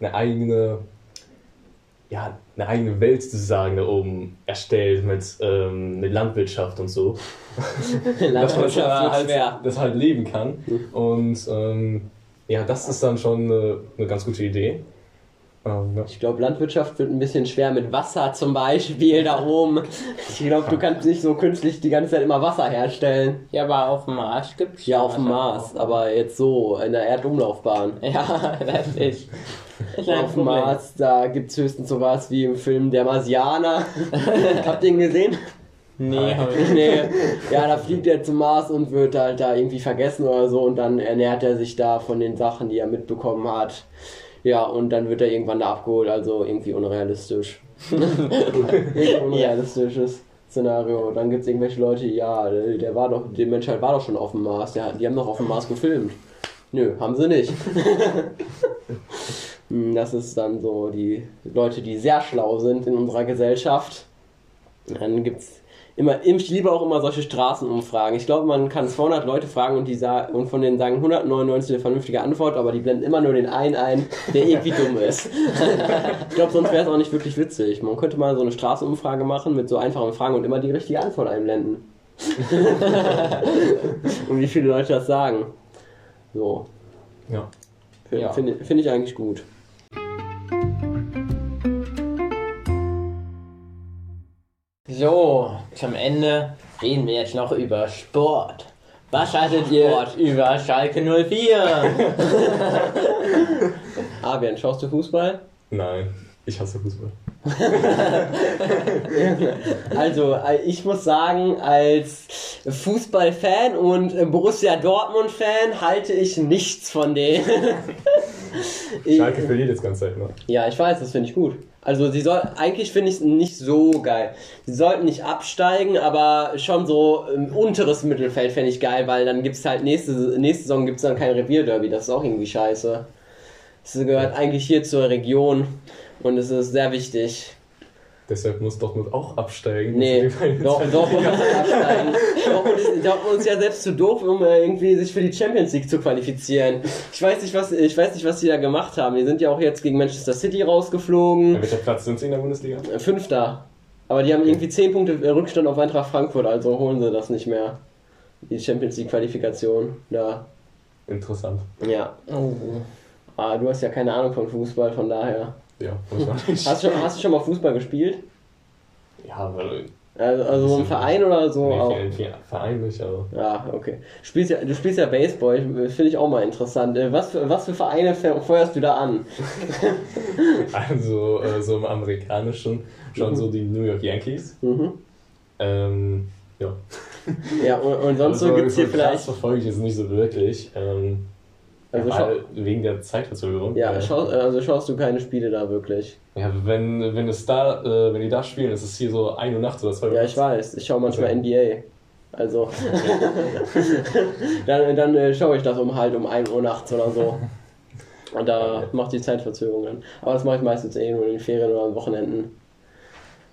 eine eigene, ja, eine eigene Welt sozusagen da oben erstellt mit, ähm, mit Landwirtschaft und so. dass [laughs] man Landwirtschaft wird halt, schwer. das halt leben kann. Und ähm, ja, das ist dann schon eine, eine ganz gute Idee. Ähm, ja. Ich glaube, Landwirtschaft wird ein bisschen schwer mit Wasser zum Beispiel da oben. Ich glaube, du kannst nicht so künstlich die ganze Zeit immer Wasser herstellen. Ja, aber auf dem Mars gibt's Ja, schon auf dem Mars, aber jetzt so in der Erdumlaufbahn. Ja, [laughs] das ist. Auf dem. Mars, da gibt es höchstens sowas wie im Film Der Marsianer. [laughs] Habt ihr ihn gesehen? Nee, hab ich nee. Ja, da fliegt er zum Mars und wird halt da irgendwie vergessen oder so und dann ernährt er sich da von den Sachen, die er mitbekommen hat. Ja, und dann wird er irgendwann da abgeholt, also irgendwie unrealistisch. [laughs] irgendwie unrealistisches Szenario. Dann gibt es irgendwelche Leute, ja, der war doch, die Menschheit war doch schon auf dem Mars, der, die haben doch auf dem Mars gefilmt. Nö, haben sie nicht. [laughs] Hm, Das ist dann so die Leute, die sehr schlau sind in unserer Gesellschaft. Dann gibt's immer, ich liebe auch immer solche Straßenumfragen. Ich glaube, man kann 200 Leute fragen und, die sa und von denen sagen 199 eine vernünftige Antwort, aber die blenden immer nur den einen ein, der irgendwie dumm ist. ich glaube, sonst wäre es auch nicht wirklich witzig. Man könnte mal so eine Straßenumfrage machen mit so einfachen Fragen und immer die richtige Antwort einblenden. [laughs] und wie viele Leute das sagen. So. Ja. Finde Ja. find, find ich eigentlich gut. So, zum Ende reden wir jetzt noch über Sport. Was haltet ihr Sport. über Schalke 04? Fabian, [laughs] schaust du Fußball? Nein, ich hasse Fußball. [laughs] Also, äh, ich muss sagen, als Fußballfan und Borussia Dortmund-Fan halte ich nichts von denen. Ich- [laughs] Schalke verliert jetzt ganz Zeit noch. Ja, ich weiß, das finde ich gut. Also sie soll eigentlich finde ich es nicht so geil. Sie sollten nicht absteigen, aber schon so im unteres Mittelfeld fände ich geil, weil dann gibt's halt nächste, nächste Saison gibt's dann kein Revierderby. Das ist auch irgendwie scheiße. Es gehört eigentlich hier zur Region und es ist sehr wichtig. Deshalb muss Dortmund auch absteigen. Nee, [laughs] doch, Dortmund muss absteigen. Dortmund ist, Dortmund ist ja selbst zu doof, um äh, irgendwie sich für die Champions League zu qualifizieren. Ich weiß nicht, was, ich weiß nicht, was die da gemacht haben. Die sind ja auch jetzt gegen Manchester City rausgeflogen. An welcher Platz sind sie in der Bundesliga? Äh, Fünfter. Aber die haben irgendwie 10 Punkte äh, Rückstand auf Eintracht Frankfurt, also holen sie das nicht mehr. Die Champions League Qualifikation. Da. Interessant. Ja. Oh. Ah, du hast ja keine Ahnung von Fußball, von daher. Ja, man nicht. Hast du schon, hast du schon mal Fußball gespielt? Ja, weil. Also, also so im Verein oder so? nee, auch? viel- Verein nicht, aber. Ja, okay. Du spielst ja, du spielst ja Baseball, finde ich auch mal interessant. Äh, Was für, was für Vereine fe- feuerst du da an? [laughs] Also, äh, so im Amerikanischen schon so die New York Yankees. Mhm. Ähm, ja. Ja, und, und sonst so Also, gibt's hier vielleicht. verfolge ich jetzt nicht so wirklich. Ähm, Also, ja, wegen der Zeitverzögerung. ja, Äh, schau, also schaust du keine Spiele da wirklich. ja, wenn, wenn es da, äh, wenn die da spielen, ist es hier so 1 Uhr nachts oder 2 Uhr Ja, ich weiß. Ich schaue manchmal Okay. NBA. Also, [laughs] dann, dann äh, schaue ich das um halt um 1 Uhr nachts oder so. Und da macht die Zeitverzögerung dann. Aber das mache ich meistens eh nur in den Ferien oder an Wochenenden.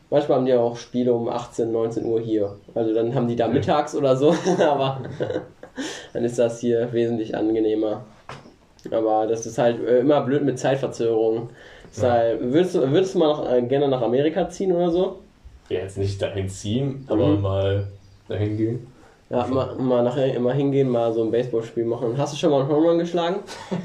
Manchmal haben die auch Spiele um 18, 19 Uhr hier. Also dann haben die da mittags oder so, [laughs] aber dann ist das hier wesentlich angenehmer. Aber das ist halt äh, immer blöd mit Zeitverzögerung. Ist Ja. halt, würdest, du, würdest du mal noch, äh, gerne nach Amerika ziehen oder so? Ja, jetzt nicht dahin ziehen, aber Mhm. mal dahin gehen. Ja, mal, mal nachher immer hingehen, mal so ein Baseballspiel machen. Hast du schon mal einen Home Run geschlagen? [laughs]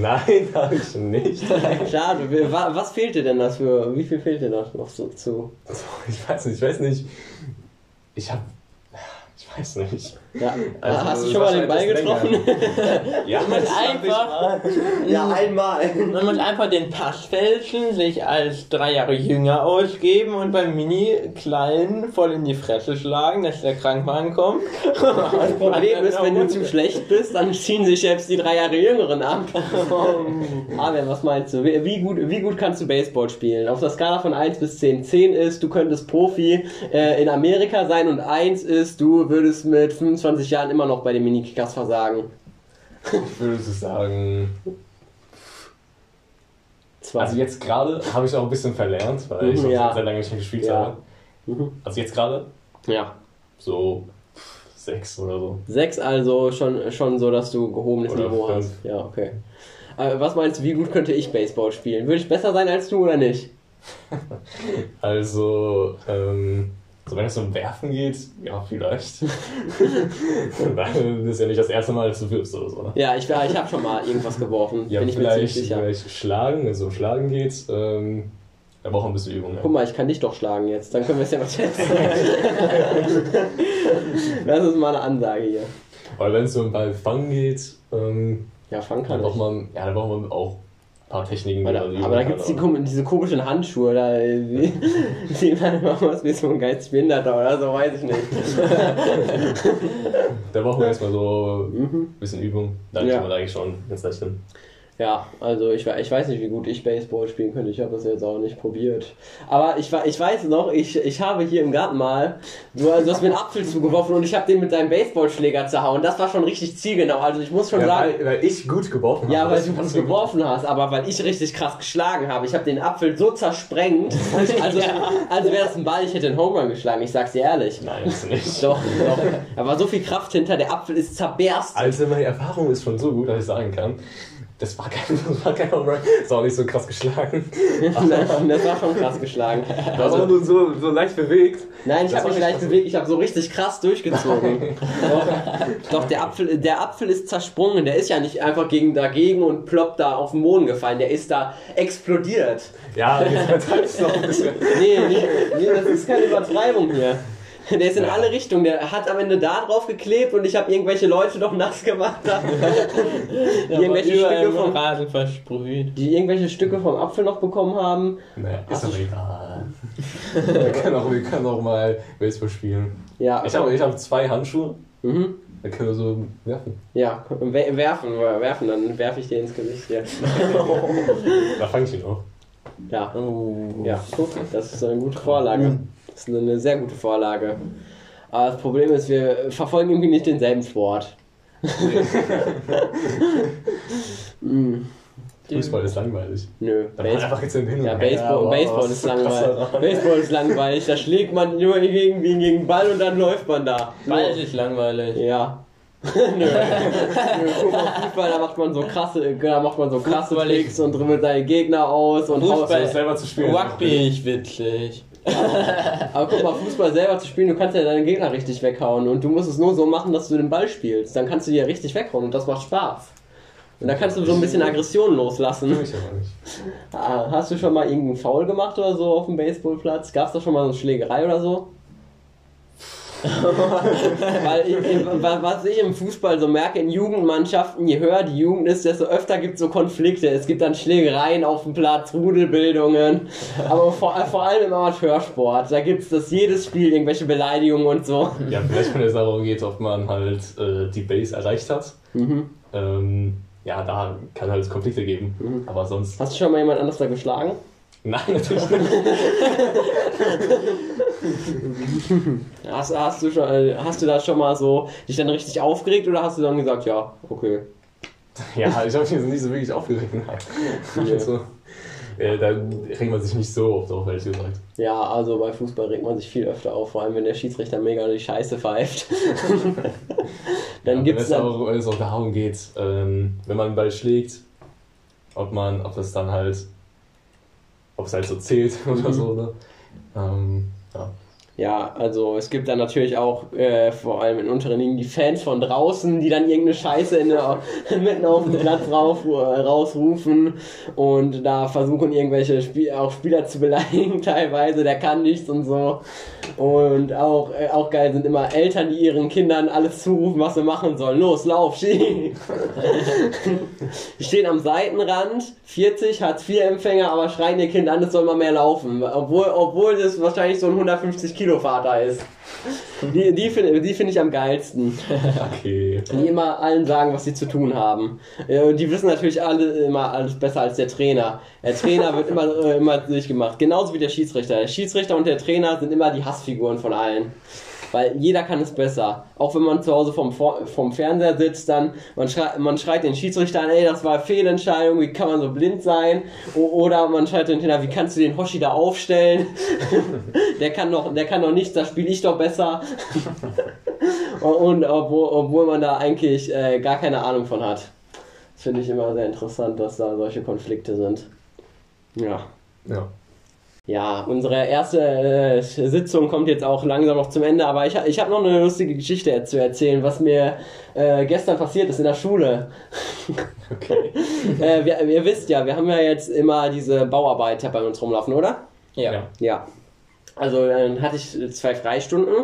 Nein, habe ich nicht. Schade. Was fehlt dir denn dafür? Wie viel fehlt dir noch so zu? Ich weiß nicht, ich weiß nicht. Ich hab. Weiß nicht. Ja, Also, hast du schon mal den Ball getroffen? Ja, [laughs] Man muss einfach, ja, einmal. man muss einfach den Pass fälschen, sich als drei Jahre jünger ausgeben und beim Mini-Kleinen voll in die Fresse schlagen, dass der Krankwagen kommt. Das Problem [laughs] ist, wenn du zu schlecht bist, dann ziehen sich selbst die drei Jahre Jüngeren ab. [laughs] Aber was meinst du? Wie, wie, gut, wie gut kannst du Baseball spielen? Auf der Skala von 1 bis 10. 10 ist, du könntest Profi äh, in Amerika sein und 1 ist, du würdest mit 25 25 Jahren immer noch bei den Minikickers versagen? Ich würde so sagen, Zwei. also jetzt gerade habe ich auch ein bisschen verlernt, weil ich Mhm, ja. sehr lange nicht mehr gespielt Ja. habe. Mhm. Also jetzt gerade ja. so sechs oder so. Sechs also schon, schon so, dass du gehobenes Oder Niveau fünf. hast. Ja, okay. Äh, was meinst du, wie gut könnte ich Baseball spielen? Würde ich besser sein als du oder nicht? [laughs] Also, ähm, so wenn es um Werfen geht, ja, vielleicht. [laughs] Weil das ist ja nicht das erste Mal, dass du wirfst oder so. Ne? Ja, ich, ich habe schon mal irgendwas geworfen. Ja, bin ich mir ziemlich vielleicht, sicher. vielleicht schlagen, wenn es um Schlagen geht, ähm, da braucht man ein bisschen Übung. Guck Ja. mal, ich kann dich doch schlagen jetzt. Dann können wir es ja mal testen. [laughs] das ist mal eine Ansage hier. Weil wenn es um Ball fangen geht, ähm, Ja, fangen dann kann braucht ich. man, ja, da braucht man auch paar Techniken. Aber man üben aber da gibt es die, aber- diese komischen Handschuhe, da die, die man immer was wie so ein Geizbehinderter oder so, weiß ich nicht. [laughs] Da braucht man erstmal so Mhm. ein bisschen Übung. Dann Ja. kann man da eigentlich schon ganz leicht hin. Ja, also ich, ich weiß nicht, wie gut ich Baseball spielen könnte. Ich habe das jetzt auch nicht probiert. Aber ich, ich weiß noch, ich, ich habe hier im Garten mal, du, du hast mir einen Apfel zugeworfen und ich habe den mit deinem Baseballschläger zerhauen. Das war schon richtig zielgenau. Also ich muss schon Ja, sagen, weil, weil ich gut geworfen habe. Ja, weil du gut geworfen hast, aber weil ich richtig krass geschlagen habe. Ich habe den Apfel so zersprengt, [laughs] also, also wäre das ein Ball, ich hätte einen Home Run geschlagen, ich sag's dir ehrlich. Nein, das nicht. Doch, doch. Da war so viel Kraft hinter, der Apfel ist zerberst. Also meine Erfahrung ist schon so gut, dass ich sagen kann, das war kein, [laughs] das war kein Home Run, das war auch nicht so krass geschlagen. [laughs] Das war schon krass geschlagen. [laughs] Das war Also, nur so, so leicht bewegt. nein, ich Das habe mich leicht bewegt, ich habe so richtig krass durchgezogen. Doch, doch der, Apfel, der Apfel ist zersprungen, der ist ja nicht einfach gegen dagegen und ploppt da auf den Boden gefallen, der ist da explodiert. Ja, verteilst du noch ein bisschen. Nee, nee, nee, das ist keine Übertreibung hier. [laughs] Der ist in Ja. alle Richtungen. Der hat am Ende da drauf geklebt und ich habe irgendwelche Leute noch nass gemacht. [laughs] Da. Die, irgendwelche Stücke vom, Rasen versprüht. die irgendwelche Stücke vom Apfel noch bekommen haben. Naja, ist doch egal. [laughs] wir, können auch, wir können auch mal Baseball spielen. Ja, Ich habe ich hab zwei Handschuhe, mhm. da können wir so werfen. ja we- werfen, werfen, dann werfe ich dir ins Gesicht. Ja, Da fange ich ihn auch. ja. Oh. ja guck, das ist eine gute Vorlage. Das ist eine sehr gute Vorlage. Aber das Problem ist, wir verfolgen irgendwie nicht denselben Sport. mm, [laughs] Fußball ist langweilig. nö, Da macht Baseball. einfach jetzt hin und Ja. Baseball, aber Baseball ist langweilig. Baseball ist langweilig. Da schlägt man nur gegen, gegen den Ball und dann läuft man da. Ball ist langweilig. Ja. [laughs] Nö. Nö, guck mal, Fußball, da macht man so krasse, da macht man so krasse Fußball ist- Tricks und dribbelt seine Gegner aus und haut. Fußball Das selber zu spielen. Rugby ist witzig. [laughs] Aber guck mal, Fußball selber zu spielen, du kannst ja deine Gegner richtig weghauen und du musst es nur so machen, dass du den Ball spielst. Dann kannst du die ja richtig weghauen und das macht Spaß. Und da kannst du so ein bisschen Aggression loslassen. Ich aber nicht. [laughs] Ah, Hast du schon mal irgendeinen Foul gemacht oder so auf dem Baseballplatz? Gab es da schon mal so eine Schlägerei oder so? [laughs] Weil ich, was ich im Fußball so merke, in Jugendmannschaften, je höher die Jugend ist, desto öfter gibt es so Konflikte. Es gibt dann Schlägereien auf dem Platz, Rudelbildungen, aber vor, vor allem im Amateursport. Da gibt es das jedes Spiel, irgendwelche Beleidigungen und so. Ja, vielleicht wenn es darum geht, ob man halt äh, die Base erreicht hat. Mhm. Ähm, ja, da kann halt Konflikte geben. Aber sonst. Hast du schon mal jemand anders da geschlagen? Nein, natürlich nicht. [laughs] [laughs] Hast, hast, du schon, äh, hast du da schon mal so dich dann richtig aufgeregt oder hast du dann gesagt, ja, okay. [laughs] Ja, ich habe mich jetzt nicht so wirklich aufgeregt. [laughs] Ja. Also, äh, da regt man sich nicht so oft auf, ehrlich gesagt. Ja, also bei Fußball regt man sich viel öfter auf, vor allem wenn der Schiedsrichter mega die Scheiße pfeift. dann ja, gibt's wenn es dann. auch, wenn es auch darum geht, ähm, wenn man einen Ball schlägt, ob man, ob das dann halt, ob es halt so zählt oder Mhm. so, ne? Ähm, ja. Ja, also es gibt dann natürlich auch äh, vor allem in unteren Ligen die Fans von draußen, die dann irgendeine Scheiße in der, [laughs] mitten auf dem Platz rauf, rausrufen und da versuchen irgendwelche Spiel, auch Spieler zu beleidigen [laughs] teilweise, der kann nichts und so. Und auch, äh, auch geil sind immer Eltern, die ihren Kindern alles zurufen, was sie machen sollen. Los, lauf, schieb! [laughs] Die stehen am Seitenrand, 40 Hartz-IV-Empfänger, aber schreien ihr Kind an, es soll mal mehr laufen. Obwohl, obwohl das wahrscheinlich so ein 150 Kilo Vater ist. Die, die finde die find ich am geilsten. Okay. Die immer allen sagen, was sie zu tun haben. Und die wissen natürlich alle immer alles besser als der Trainer. Der Trainer wird immer, äh, immer durchgemacht. Genauso wie der Schiedsrichter. Der Schiedsrichter und der Trainer sind immer die Hassfiguren von allen. Weil jeder kann es besser. Auch wenn man zu Hause vom, vom Fernseher sitzt, dann man, schrei man schreit den Schiedsrichter an, ey, das war eine Fehlentscheidung, wie kann man so blind sein? Oder man schreit den Trainer, wie kannst du den Hoshi da aufstellen? [laughs] der kann doch, der kann doch nichts, das spiele ich doch besser. [laughs] Und obwohl, obwohl man da eigentlich äh, gar keine Ahnung von hat. Das finde ich immer sehr interessant, dass da solche Konflikte sind. Ja. Ja. Ja, unsere erste äh, Sitzung kommt jetzt auch langsam noch zum Ende, aber ich, ich habe noch eine lustige Geschichte zu erzählen, was mir äh, gestern passiert ist in der Schule. [laughs] Okay. [laughs] äh, wir, ihr wisst ja, wir haben ja jetzt immer diese Bauarbeiter bei uns rumlaufen, oder? Ja. Ja. Ja. Also dann hatte ich zwei Freistunden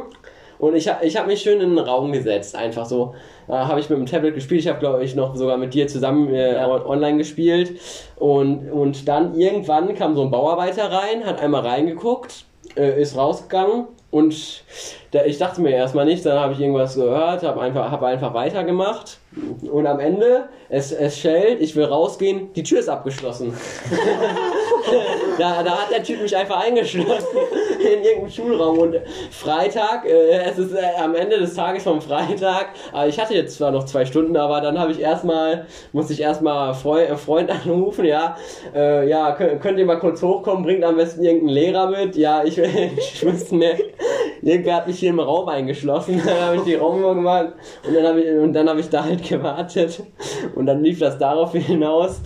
und ich, ich habe mich schön in den Raum gesetzt, einfach so. Äh, habe ich mit dem Tablet gespielt, ich habe glaube ich noch sogar mit dir zusammen äh, Ja. on- online gespielt. Und, und dann irgendwann kam so ein Bauarbeiter rein, hat einmal reingeguckt, äh, ist rausgegangen. Und da, ich dachte mir erstmal nicht, dann habe ich irgendwas gehört, habe einfach, hab einfach weitergemacht und am Ende, es, es schellt, ich will rausgehen, die Tür ist abgeschlossen. [laughs] Da, da hat der Typ mich einfach eingeschlossen [laughs] in irgendeinem Schulraum. Und Freitag, äh, es ist äh, am Ende des Tages vom Freitag, aber ich hatte jetzt zwar noch zwei Stunden, aber dann habe ich erstmal, musste ich erstmal Freu äh, Freund [laughs] anrufen, ja, äh, ja, könnt, könnt ihr mal kurz hochkommen, bringt am besten irgendeinen Lehrer mit, ja, ich, ich wusste nicht, irgendwer hat mich hier im Raum eingeschlossen, dann habe ich die Raumnummer gemacht und dann habe ich, und dann habe ich da halt gewartet und dann lief das darauf hinaus,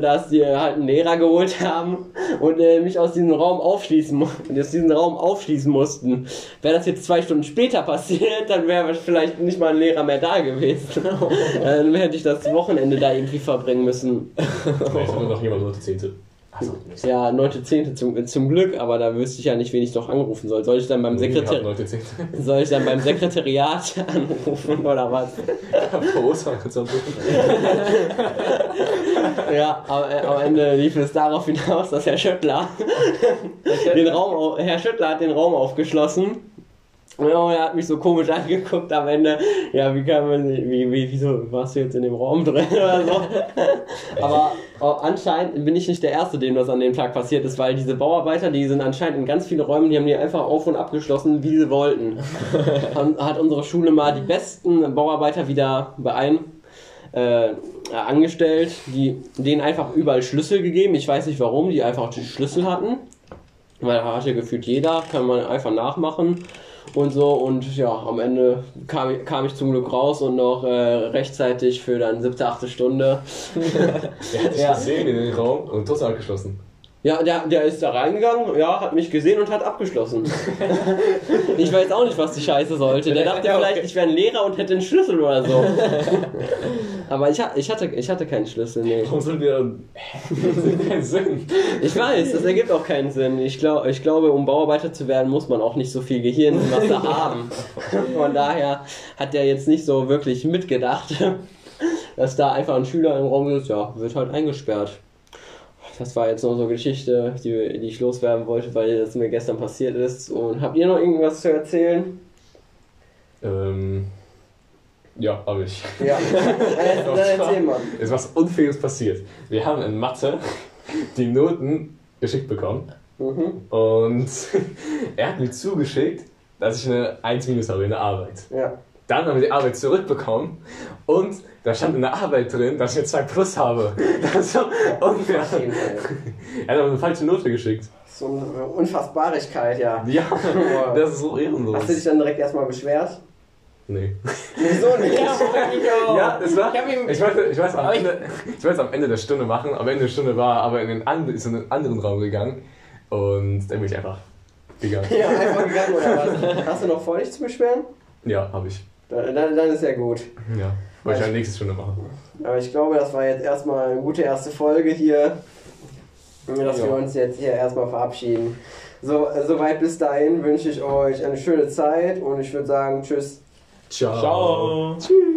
dass die halt einen Lehrer geholt haben und äh, mich aus diesem Raum aufschließen aus diesem Raum aufschließen mussten. Wäre das jetzt zwei Stunden später passiert, dann wäre vielleicht nicht mal ein Lehrer mehr da gewesen. [laughs] dann hätte ich das Wochenende da irgendwie verbringen müssen. Vielleicht hat nur noch jemand Note 10. Also. Ja, 9.10. Zum, zum Glück, aber da wüsste ich ja nicht, wen ich noch anrufen soll. Soll ich dann beim, Ich Sekretär 10. [laughs] soll ich dann beim Sekretariat [laughs] anrufen oder was? [laughs] Ja, am, äh, am Ende lief es darauf hinaus, dass Herr Schöttler den Raum, au- Herr Schöttler hat den Raum aufgeschlossen. Ja, und er hat mich so komisch [laughs] angeguckt am Ende. Ja, wie kann man, wie, wie, wieso warst du jetzt in dem Raum drin [laughs] oder so? Aber oh, anscheinend bin ich nicht der Erste, dem das an dem Tag passiert ist, weil diese Bauarbeiter, die sind anscheinend in ganz viele Räumen, die haben die einfach auf und abgeschlossen, wie sie wollten. [laughs] Haben, hat unsere Schule mal die besten Bauarbeiter wieder beein, äh, angestellt, die denen einfach überall Schlüssel gegeben. Ich weiß nicht warum, die einfach die Schlüssel hatten. Weil da hatte gefühlt jeder, kann man einfach nachmachen und so. Und ja, am Ende kam, ich- kam ich zum Glück raus und noch äh, rechtzeitig für dann siebte, achte Stunde. [laughs] [laughs] Der hat dich Ja. gesehen in den Raum und trotzdem abgeschlossen. Ja, der, der ist da reingegangen, ja, hat mich gesehen und hat abgeschlossen. [laughs] ich weiß auch nicht, was die Scheiße sollte. Der dachte [laughs] Ja, okay. vielleicht, ich wäre ein Lehrer und hätte einen Schlüssel oder so. [laughs] Aber ich, ich, hatte, ich hatte keinen Schlüssel, nee. Warum soll der. Keinen Sinn. Ich weiß, das ergibt auch keinen Sinn. Ich, glaub, ich glaube, um Bauarbeiter zu werden, muss man auch nicht so viel Gehirnmasse haben. Von daher hat der jetzt nicht so wirklich mitgedacht, dass da einfach ein Schüler im Raum ist, ja, wird halt eingesperrt. Das war jetzt noch so eine Geschichte, die, die ich loswerden wollte, weil das mir gestern passiert ist. Und habt ihr noch irgendwas zu erzählen? Ähm. Ja, habe ich. Ja, [laughs] dann erzähl mal. Ist was Unfaires passiert. Wir haben in Mathe die Noten geschickt bekommen Mhm. und [laughs] er hat mir zugeschickt, dass ich eine 1 minus habe in der Arbeit. Ja. Dann haben wir die Arbeit zurückbekommen und da stand in der Arbeit drin, dass ich eine 2 plus habe. Das ist so unfair. Er hat aber eine falsche Note geschickt. So eine Unfassbarigkeit, ja. Ja, [laughs] das ist so ehrenlos. Hast du dich dann direkt erstmal beschwert? Nee. Wieso nicht? Ja, es war. Ich ihm- Ich wollte, ich weiß am Ende, ich wollte es am Ende der Stunde machen. Am Ende der Stunde war er aber in den, and, ist in einen anderen Raum gegangen und dann bin ich einfach gegangen. Ja, einfach gegangen oder was? Hast du noch vor, dich zu beschweren? Ja, habe ich. Dann, dann, dann ist ja gut. Ja, wollte ich dann nächste Stunde machen. Aber ich glaube, das war jetzt erstmal eine gute erste Folge hier. Dass wir Ja. uns jetzt hier erstmal verabschieden. So, soweit bis dahin wünsche ich euch eine schöne Zeit und ich würde sagen, tschüss. Ciao. Ciao. Tschüss.